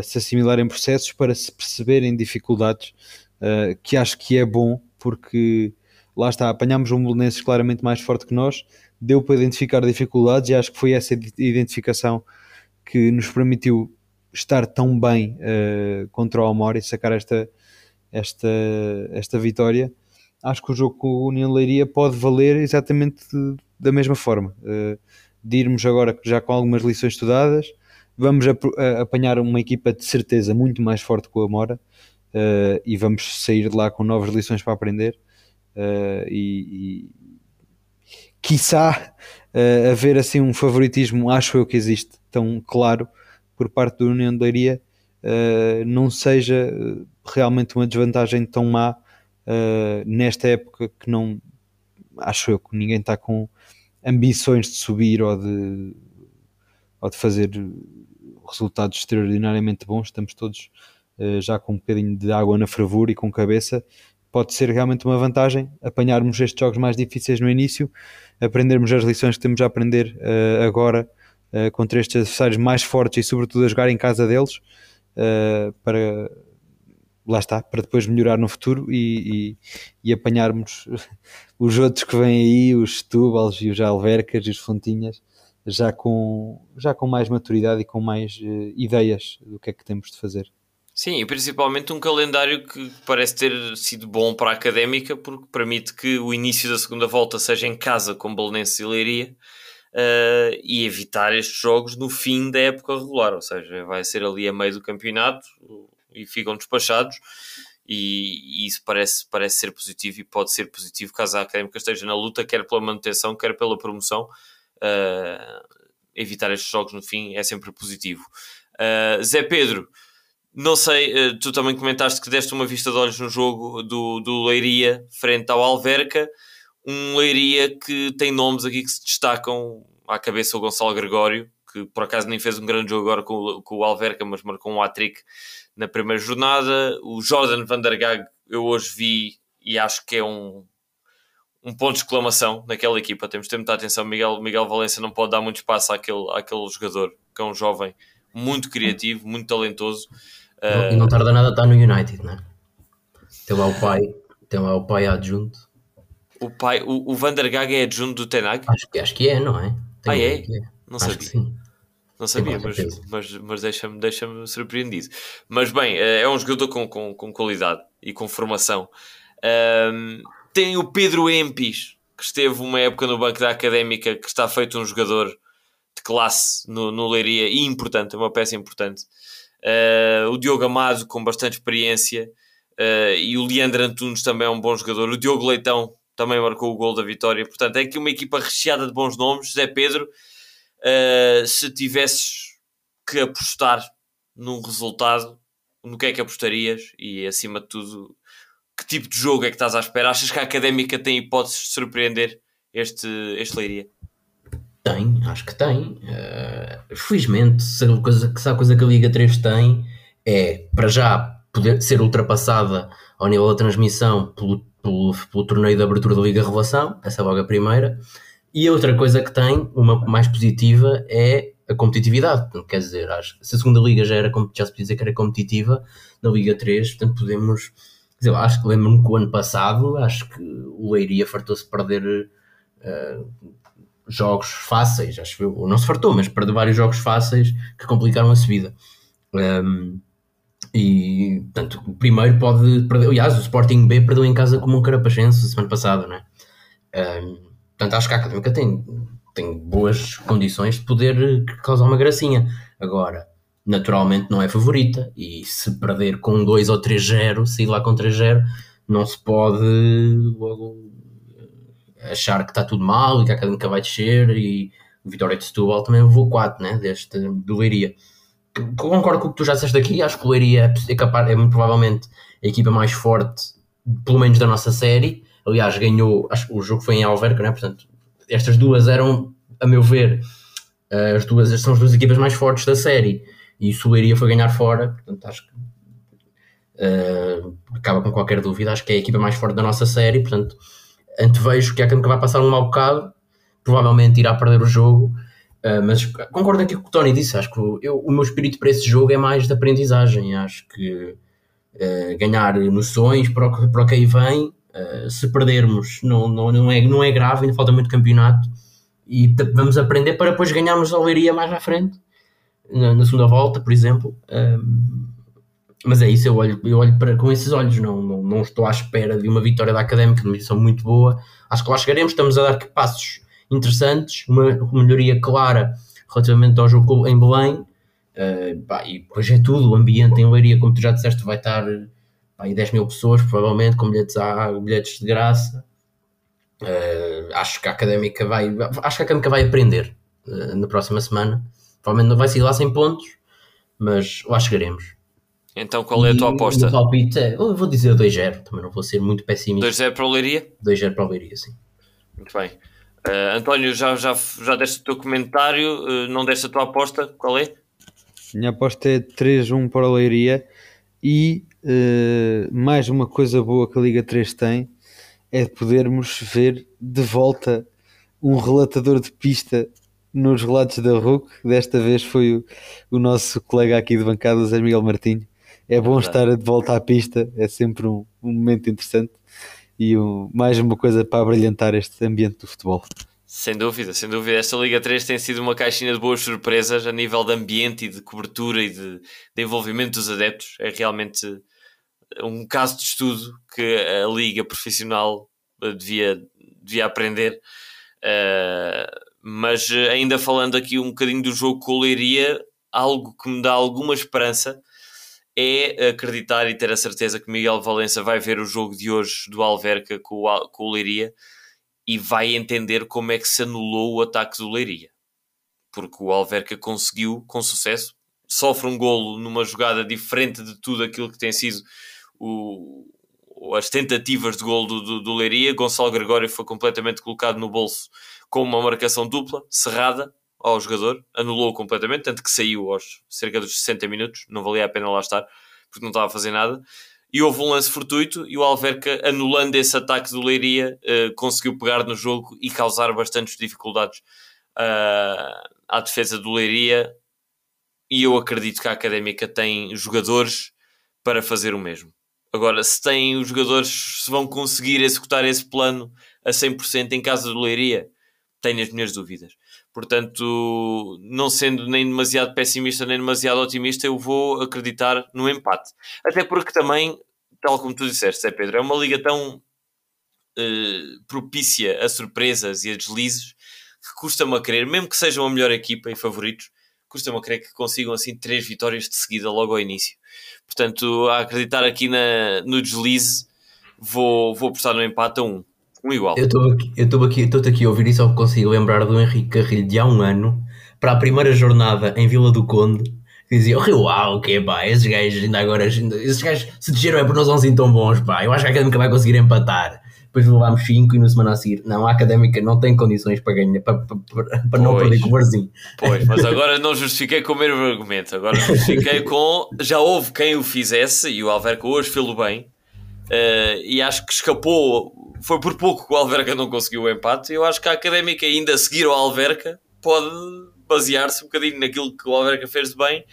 se assimilar em processos, para se perceberem dificuldades, uh, que acho que é bom, porque lá está, apanhámos um Belenenses claramente mais forte que nós, deu para identificar dificuldades e acho que foi essa identificação que nos permitiu estar tão bem uh, contra o Almor e sacar esta, esta, esta vitória. Acho que o jogo com o União Leiria pode valer exatamente de, da mesma forma. Uh, de irmos agora já com algumas lições estudadas, vamos a, a, apanhar uma equipa de certeza muito mais forte que o Amora uh, e vamos sair de lá com novas lições para aprender. Uh, e, quiçá uh, haver assim um favoritismo, acho eu que existe, tão claro por parte do União de Leiria, não seja realmente uma desvantagem tão má nesta época que não acho eu que ninguém está com ambições de subir ou de, ou de fazer resultados extraordinariamente bons, estamos todos uh, já com um bocadinho de água na fervura e com cabeça. Pode ser realmente uma vantagem apanharmos estes jogos mais difíceis no início, aprendermos as lições que temos a aprender uh, agora uh, contra estes adversários mais fortes e sobretudo a jogar em casa deles para lá está, para depois melhorar no futuro e, e, e, apanharmos (laughs) os outros que vêm aí, os Setúbals e os Alvercas e os Fontinhas já com, já com mais maturidade e com mais ideias do que é que temos de fazer. Sim, e principalmente um calendário que parece ter sido bom para a académica, porque permite que o início da segunda volta seja em casa com Belenense e Leiria uh, e evitar estes jogos no fim da época regular, ou seja, vai ser ali a meio do campeonato e ficam despachados. E, e isso parece, parece ser positivo e pode ser positivo caso a académica esteja na luta, quer pela manutenção, quer pela promoção. Uh, evitar estes jogos no fim é sempre positivo. Uh, Zé Pedro, não sei, eh, tu também comentaste que deste uma vista de olhos no jogo do, do Leiria frente ao Alverca. Um Leiria que tem nomes aqui que se destacam à cabeça o Gonçalo Gregório, que por acaso nem fez um grande jogo agora com, com o Alverca, mas marcou um hat-trick na primeira jornada. O Jordan van der eu hoje vi e acho que é um, um ponto de exclamação naquela equipa. Temos de ter muita atenção. Miguel, Miguel Valença não pode dar muito espaço àquele, àquele jogador, que é um jovem muito criativo, muito talentoso. Uh, e não tarda nada a estar no United, não é? Tem lá o pai, tem lá o pai adjunto. O pai, o, o Van der Gag é adjunto do Tenag? Acho, acho que é, não é? Tem ah, é? é? Não acho sabia. Não sabia, mas, mas, mas deixa-me deixa surpreendido. Mas bem, eh, é um jogador com, com, com qualidade e com formação. Um, tem o Pedro Empis, que esteve uma época no banco da Académica, que está feito um jogador de classe no, no Leiria e importante, é uma peça importante. Uh, o Diogo Amado com bastante experiência uh, e o Leandro Antunes também é um bom jogador. O Diogo Leitão também marcou o gol da vitória. Portanto, é aqui uma equipa recheada de bons nomes. José Pedro, uh, se tivesses que apostar num resultado, no que é que apostarias e, acima de tudo, que tipo de jogo é que estás à espera? Achas que a Académica tem hipóteses de surpreender este, este Leiria? Tem, acho que tem. Uh, felizmente, se a, coisa, se a coisa que a Liga 3 tem é, para já, poder ser ultrapassada ao nível da transmissão pelo, pelo, pelo torneio de abertura da Liga Revelação, essa é logo a primeira. E outra coisa que tem, uma mais positiva, é a competitividade. Quer dizer, acho, se a segunda liga já, era, já se podia dizer que era competitiva, na Liga 3, portanto podemos. Dizer, acho que lembro-me que o ano passado, acho que o Leiria fartou-se perder uh, jogos fáceis, acho que não se fartou, mas perdeu vários jogos fáceis que complicaram a subida. Um, e, portanto, o primeiro pode perder. Aliás, o Sporting B perdeu em casa como um Carapachense semana passada, não é? Um, portanto, acho que a Académica tem tem boas condições de poder causar uma gracinha. Agora, naturalmente não é favorita e se perder com 2 ou 3-0, se ir lá com 3-0, não se pode logo eh, achar que está tudo mal e que a Académica vai descer e o Vitória de Setúbal também levou 4, né, deste, do Leiria. Concordo com o que tu já disseste aqui, acho que o Leiria é, capaz, é muito provavelmente a equipa mais forte, pelo menos da nossa série. Aliás, ganhou, acho o jogo foi em Alverca, né? portanto estas duas eram, a meu ver, eh, as duas são as duas equipas mais fortes da série e o Leiria foi ganhar fora, portanto acho que uh, acaba com qualquer dúvida, acho que é a equipa mais forte da nossa série, portanto antevejo que a Académica vai passar um mau bocado, provavelmente irá perder o jogo, uh, mas concordo aqui com o que o Tony disse, acho que eu, o meu espírito para esse jogo é mais de aprendizagem, acho que uh, ganhar noções para o, para o que aí vem se perdermos, não, não, não, é, não é grave, ainda falta muito campeonato. E vamos aprender para depois ganharmos a Leiria mais à frente, na, na segunda volta, por exemplo. Uh, mas é isso, eu olho, eu olho para, com esses olhos, não, não, não estou à espera de uma vitória da Académica, de uma edição muito boa. Acho que lá chegaremos, estamos a dar passos interessantes, uma, melhoria clara relativamente ao jogo em Belém. Uh, pá, e depois é tudo, o ambiente em Leiria, como tu já disseste, vai estar aí 10 mil pessoas, provavelmente, com bilhetes, a, bilhetes de graça. Uh, acho que a académica vai acho que a académica vai aprender uh, na próxima semana. Provavelmente não vai sair lá sem pontos, mas lá chegaremos. Então qual é a tua e aposta? O palpite é, eu vou dizer 2-0, também não vou ser muito pessimista. 2-0 para o Leiria? 2-0 para o Leiria, sim. Muito bem. Uh, António, já, já, já deste o teu comentário, não deste a tua aposta, qual é? Minha aposta é 3-1 para o Leiria e uh, mais uma coisa boa que a Liga 3 tem é podermos ver de volta um relatador de pista nos relatos da RUC. Desta vez foi o, o nosso colega aqui de bancada, Zé Miguel Martinho. É bom estar de volta à pista, é sempre um, um momento interessante e um, mais uma coisa para brilhantar este ambiente do futebol. Sem dúvida, sem dúvida. Esta Liga 3 tem sido uma caixinha de boas surpresas a nível de ambiente e de cobertura e de, de envolvimento dos adeptos. É realmente um caso de estudo que a Liga Profissional devia, devia aprender. Uh, mas ainda falando aqui um bocadinho do jogo com o Leiria, algo que me dá alguma esperança é acreditar e ter a certeza que Miguel Valença vai ver o jogo de hoje do Alverca com o, com o Leiria e vai entender como é que se anulou o ataque do Leiria. Porque o Alverca conseguiu, com sucesso, sofre um golo numa jogada diferente de tudo aquilo que tem sido o, as tentativas de golo do, do, do Leiria. Gonçalo Gregório foi completamente colocado no bolso com uma marcação dupla, cerrada ao jogador, anulou completamente, tanto que saiu aos cerca dos 60 minutos, não valia a pena lá estar, porque não estava a fazer nada e houve um lance fortuito e o Alverca, anulando esse ataque do Leiria, uh, conseguiu pegar no jogo e causar bastantes dificuldades uh, à defesa do Leiria. E eu acredito que a Académica tem jogadores para fazer o mesmo. Agora, se tem os jogadores, se vão conseguir executar esse plano a 100% em casa do Leiria, tenho as minhas dúvidas. Portanto, não sendo nem demasiado pessimista nem demasiado otimista, eu vou acreditar no empate. Até porque também, tal como tu disseste, é Pedro, é uma liga tão uh, propícia a surpresas e a deslizes que custa-me a crer, mesmo que sejam a melhor equipa e favoritos, custa-me a crer que consigam assim três vitórias de seguida logo ao início. Portanto, a acreditar aqui na, no deslize, vou, vou apostar no empate a um um igual. Eu estou aqui, estou aqui, estou aqui a ouvir e só consigo lembrar do Henrique Carrilho de há um ano, para a primeira jornada em Vila do Conde, diziam, uau, que pá, esses gajos ainda agora, esses gajos se desceram é por não são assim tão bons, pá, eu acho que a Académica vai conseguir empatar. Depois levámos 5 e na semana a seguir, não, a Académica não tem condições para ganhar, para, para, para não perder com o Barzinho. Pois, (laughs) mas agora não justifiquei com o mesmo argumento. Agora justifiquei com. Já houve quem o fizesse e o Alverca hoje fez-o bem. Eh, e acho que escapou. Foi por pouco que o Alverca não conseguiu o empate. Eu acho que a académica, ainda a seguir ao Alverca, pode basear-se um bocadinho naquilo que o Alverca fez de bem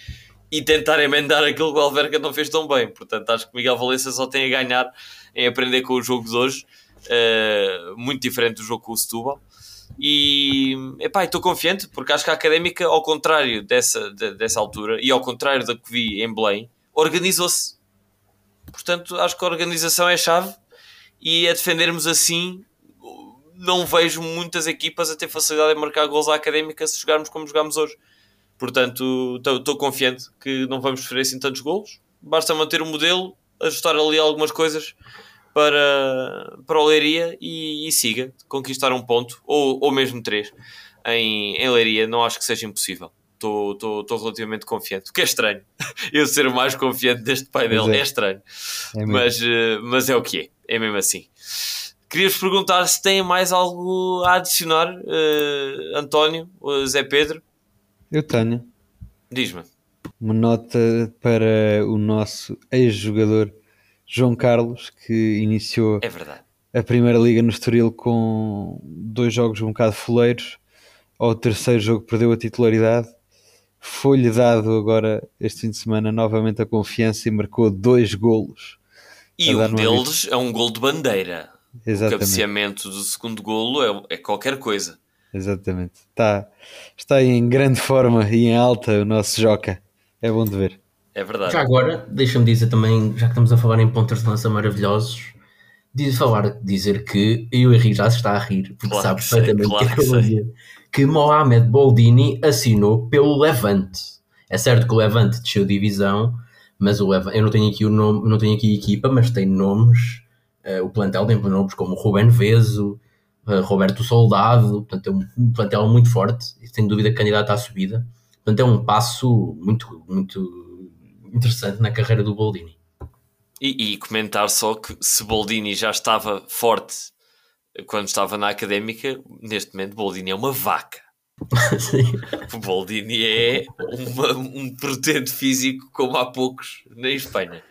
e tentar emendar aquilo que o Alverca não fez tão bem. Portanto, acho que Miguel Valença só tem a ganhar em aprender com o jogo de hoje. eh, muito diferente do jogo com o Setúbal. E epá, estou confiante porque acho que a académica, ao contrário dessa, de- dessa altura e ao contrário da que vi em Belém, organizou-se. Portanto, acho que a organização é chave e a defendermos assim. Não vejo muitas equipas a ter facilidade em marcar gols à académica se jogarmos como jogamos hoje. Portanto, estou confiante que não vamos sofrer assim tantos golos. Basta manter o modelo, ajustar ali algumas coisas para, para o Leiria e, e siga, conquistar um ponto ou, ou mesmo três em, em Leiria. Não acho que seja impossível. Estou relativamente confiante, o que é estranho. (laughs) Eu ser o mais confiante deste painel é. é. estranho, É mas, eh, mas é o que é, é mesmo assim. Queria-vos perguntar se têm mais algo a adicionar, eh, António, ou Zé Pedro. Eu tenho Diz-me. uma nota para o nosso ex-jogador João Carlos, que iniciou É a Primeira Liga no Estoril com dois jogos um bocado foleiros. Ao terceiro jogo perdeu a titularidade. Foi-lhe dado agora, este fim de semana, novamente a confiança e marcou dois golos. E um deles é um gol de bandeira. O Exatamente. cabeceamento do segundo golo é, é qualquer coisa. Exatamente. Está, está em grande forma e em alta o nosso Joca. É bom de ver. É verdade. Já agora, deixa-me dizer também, já que estamos a falar em pontas de lança maravilhosos, diz, falar, dizer que eu e o Henrique já se está a rir, porque Claro sabe que sei, perfeitamente o claro que, que eu vou dizer, que Mohamed Boldini assinou pelo Levante. É certo que o Levante desceu divisão, mas o Levante, eu não tenho aqui o nome, não tenho aqui equipa, mas tem nomes, eh, o plantel tem nomes como Ruben Veso, eh, Roberto Soldado, portanto é um plantel muito forte e sem dúvida candidato à subida. Portanto é um passo muito, muito interessante na carreira do Boldini. E, e comentar só que se Boldini já estava forte quando estava na académica, neste momento Boldini é uma vaca. (laughs) O Boldini é uma- um pretende físico como há poucos na Espanha.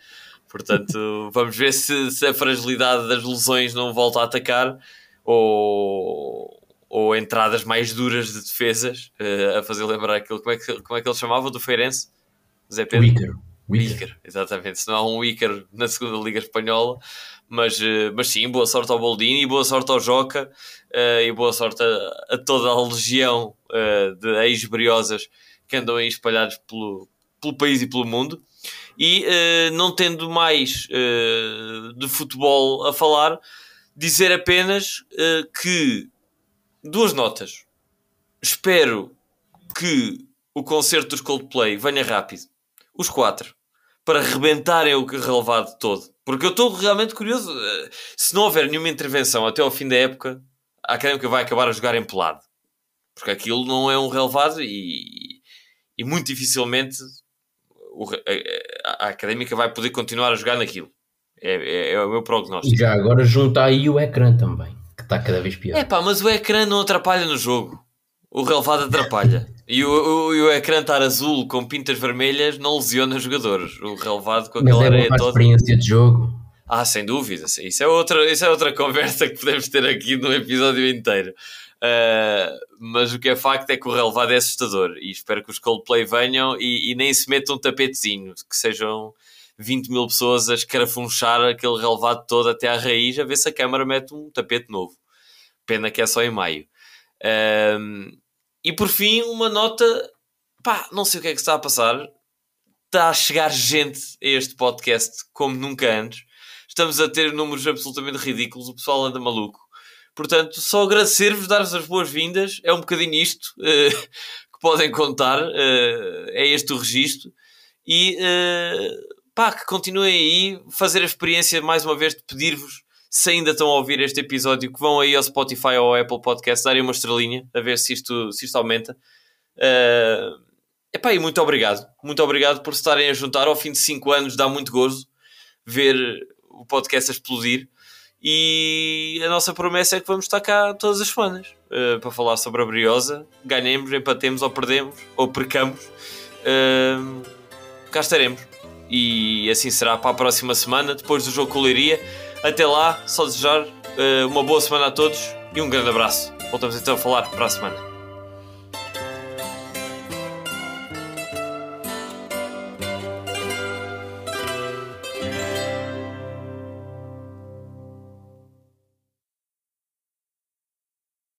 Portanto, (laughs) vamos ver se, se a fragilidade das lesões não volta a atacar ou, ou entradas mais duras de defesas eh, a fazer lembrar aquilo. Como é, que, como é que ele chamava do Feirense? Zé Pedro? Wicker. Wicker, exatamente. Se não há um Wicker na segunda Liga Espanhola, mas, eh, mas sim, boa sorte ao Boldini, boa sorte ao Joca eh, e boa sorte a, a toda a legião eh, de ex-briosas que andam aí espalhados pelo, pelo país e pelo mundo. E não tendo mais de futebol a falar, dizer apenas que duas notas. Espero que o concerto dos Coldplay venha rápido os quatro para rebentarem o relevado todo. Porque eu estou realmente curioso. eh, Se não houver nenhuma intervenção até ao fim da época, a Académica vai acabar a jogar em pelado. Porque aquilo não é um relevado e, e muito dificilmente o a- a Académica vai poder continuar a jogar naquilo. É, é- é o meu prognóstico. E já agora junta aí o ecrã também, que está cada vez pior. É pá, mas o ecrã não atrapalha no jogo. O relevado atrapalha. (laughs) E o, o, e o ecrã estar azul com pintas vermelhas não lesiona os jogadores. O relevado com Mas aquela é bom areia toda. experiência de jogo. Ah, sem dúvida. Isso é outra, isso é outra conversa que podemos ter aqui no episódio inteiro. Ah, mas o que é facto é que o relevado é assustador. E espero que os Coldplay venham e, e nem se metam um tapetezinho. Que sejam 20 mil pessoas a escarafunchar aquele relevado todo até à raiz a ver se a câmara mete um tapete novo. Pena que é só em maio. Ahm, e por fim, uma nota. Pá, não sei o que é que está a passar. Está a chegar gente a este podcast como nunca antes. Estamos a ter números absolutamente ridículos. O pessoal anda maluco. Portanto, só agradecer-vos, dar-vos as boas-vindas. É um bocadinho isto eh, (laughs) que podem contar. eh, é este o registro. E eh, pá, que continuem aí. Fazer a experiência, mais uma vez, de pedir-vos se ainda estão a ouvir este episódio, que vão aí ao Spotify ou ao Apple Podcast, darem uma estrelinha, a ver se isto, se isto aumenta. Uh, Epá, e muito obrigado. Muito obrigado por estarem a juntar ao fim de 5 anos. Dá muito gozo ver o podcast a explodir. E a nossa promessa é que vamos estar cá todas as semanas uh, para falar sobre a Briosa. Ganhemos, empatemos ou perdemos, ou percamos. Uh, cá estaremos. E assim será para a próxima semana, depois do jogo com o Leiria. Até lá, só desejar uh, uma boa semana a todos e um grande abraço. Voltamos então a falar para a semana.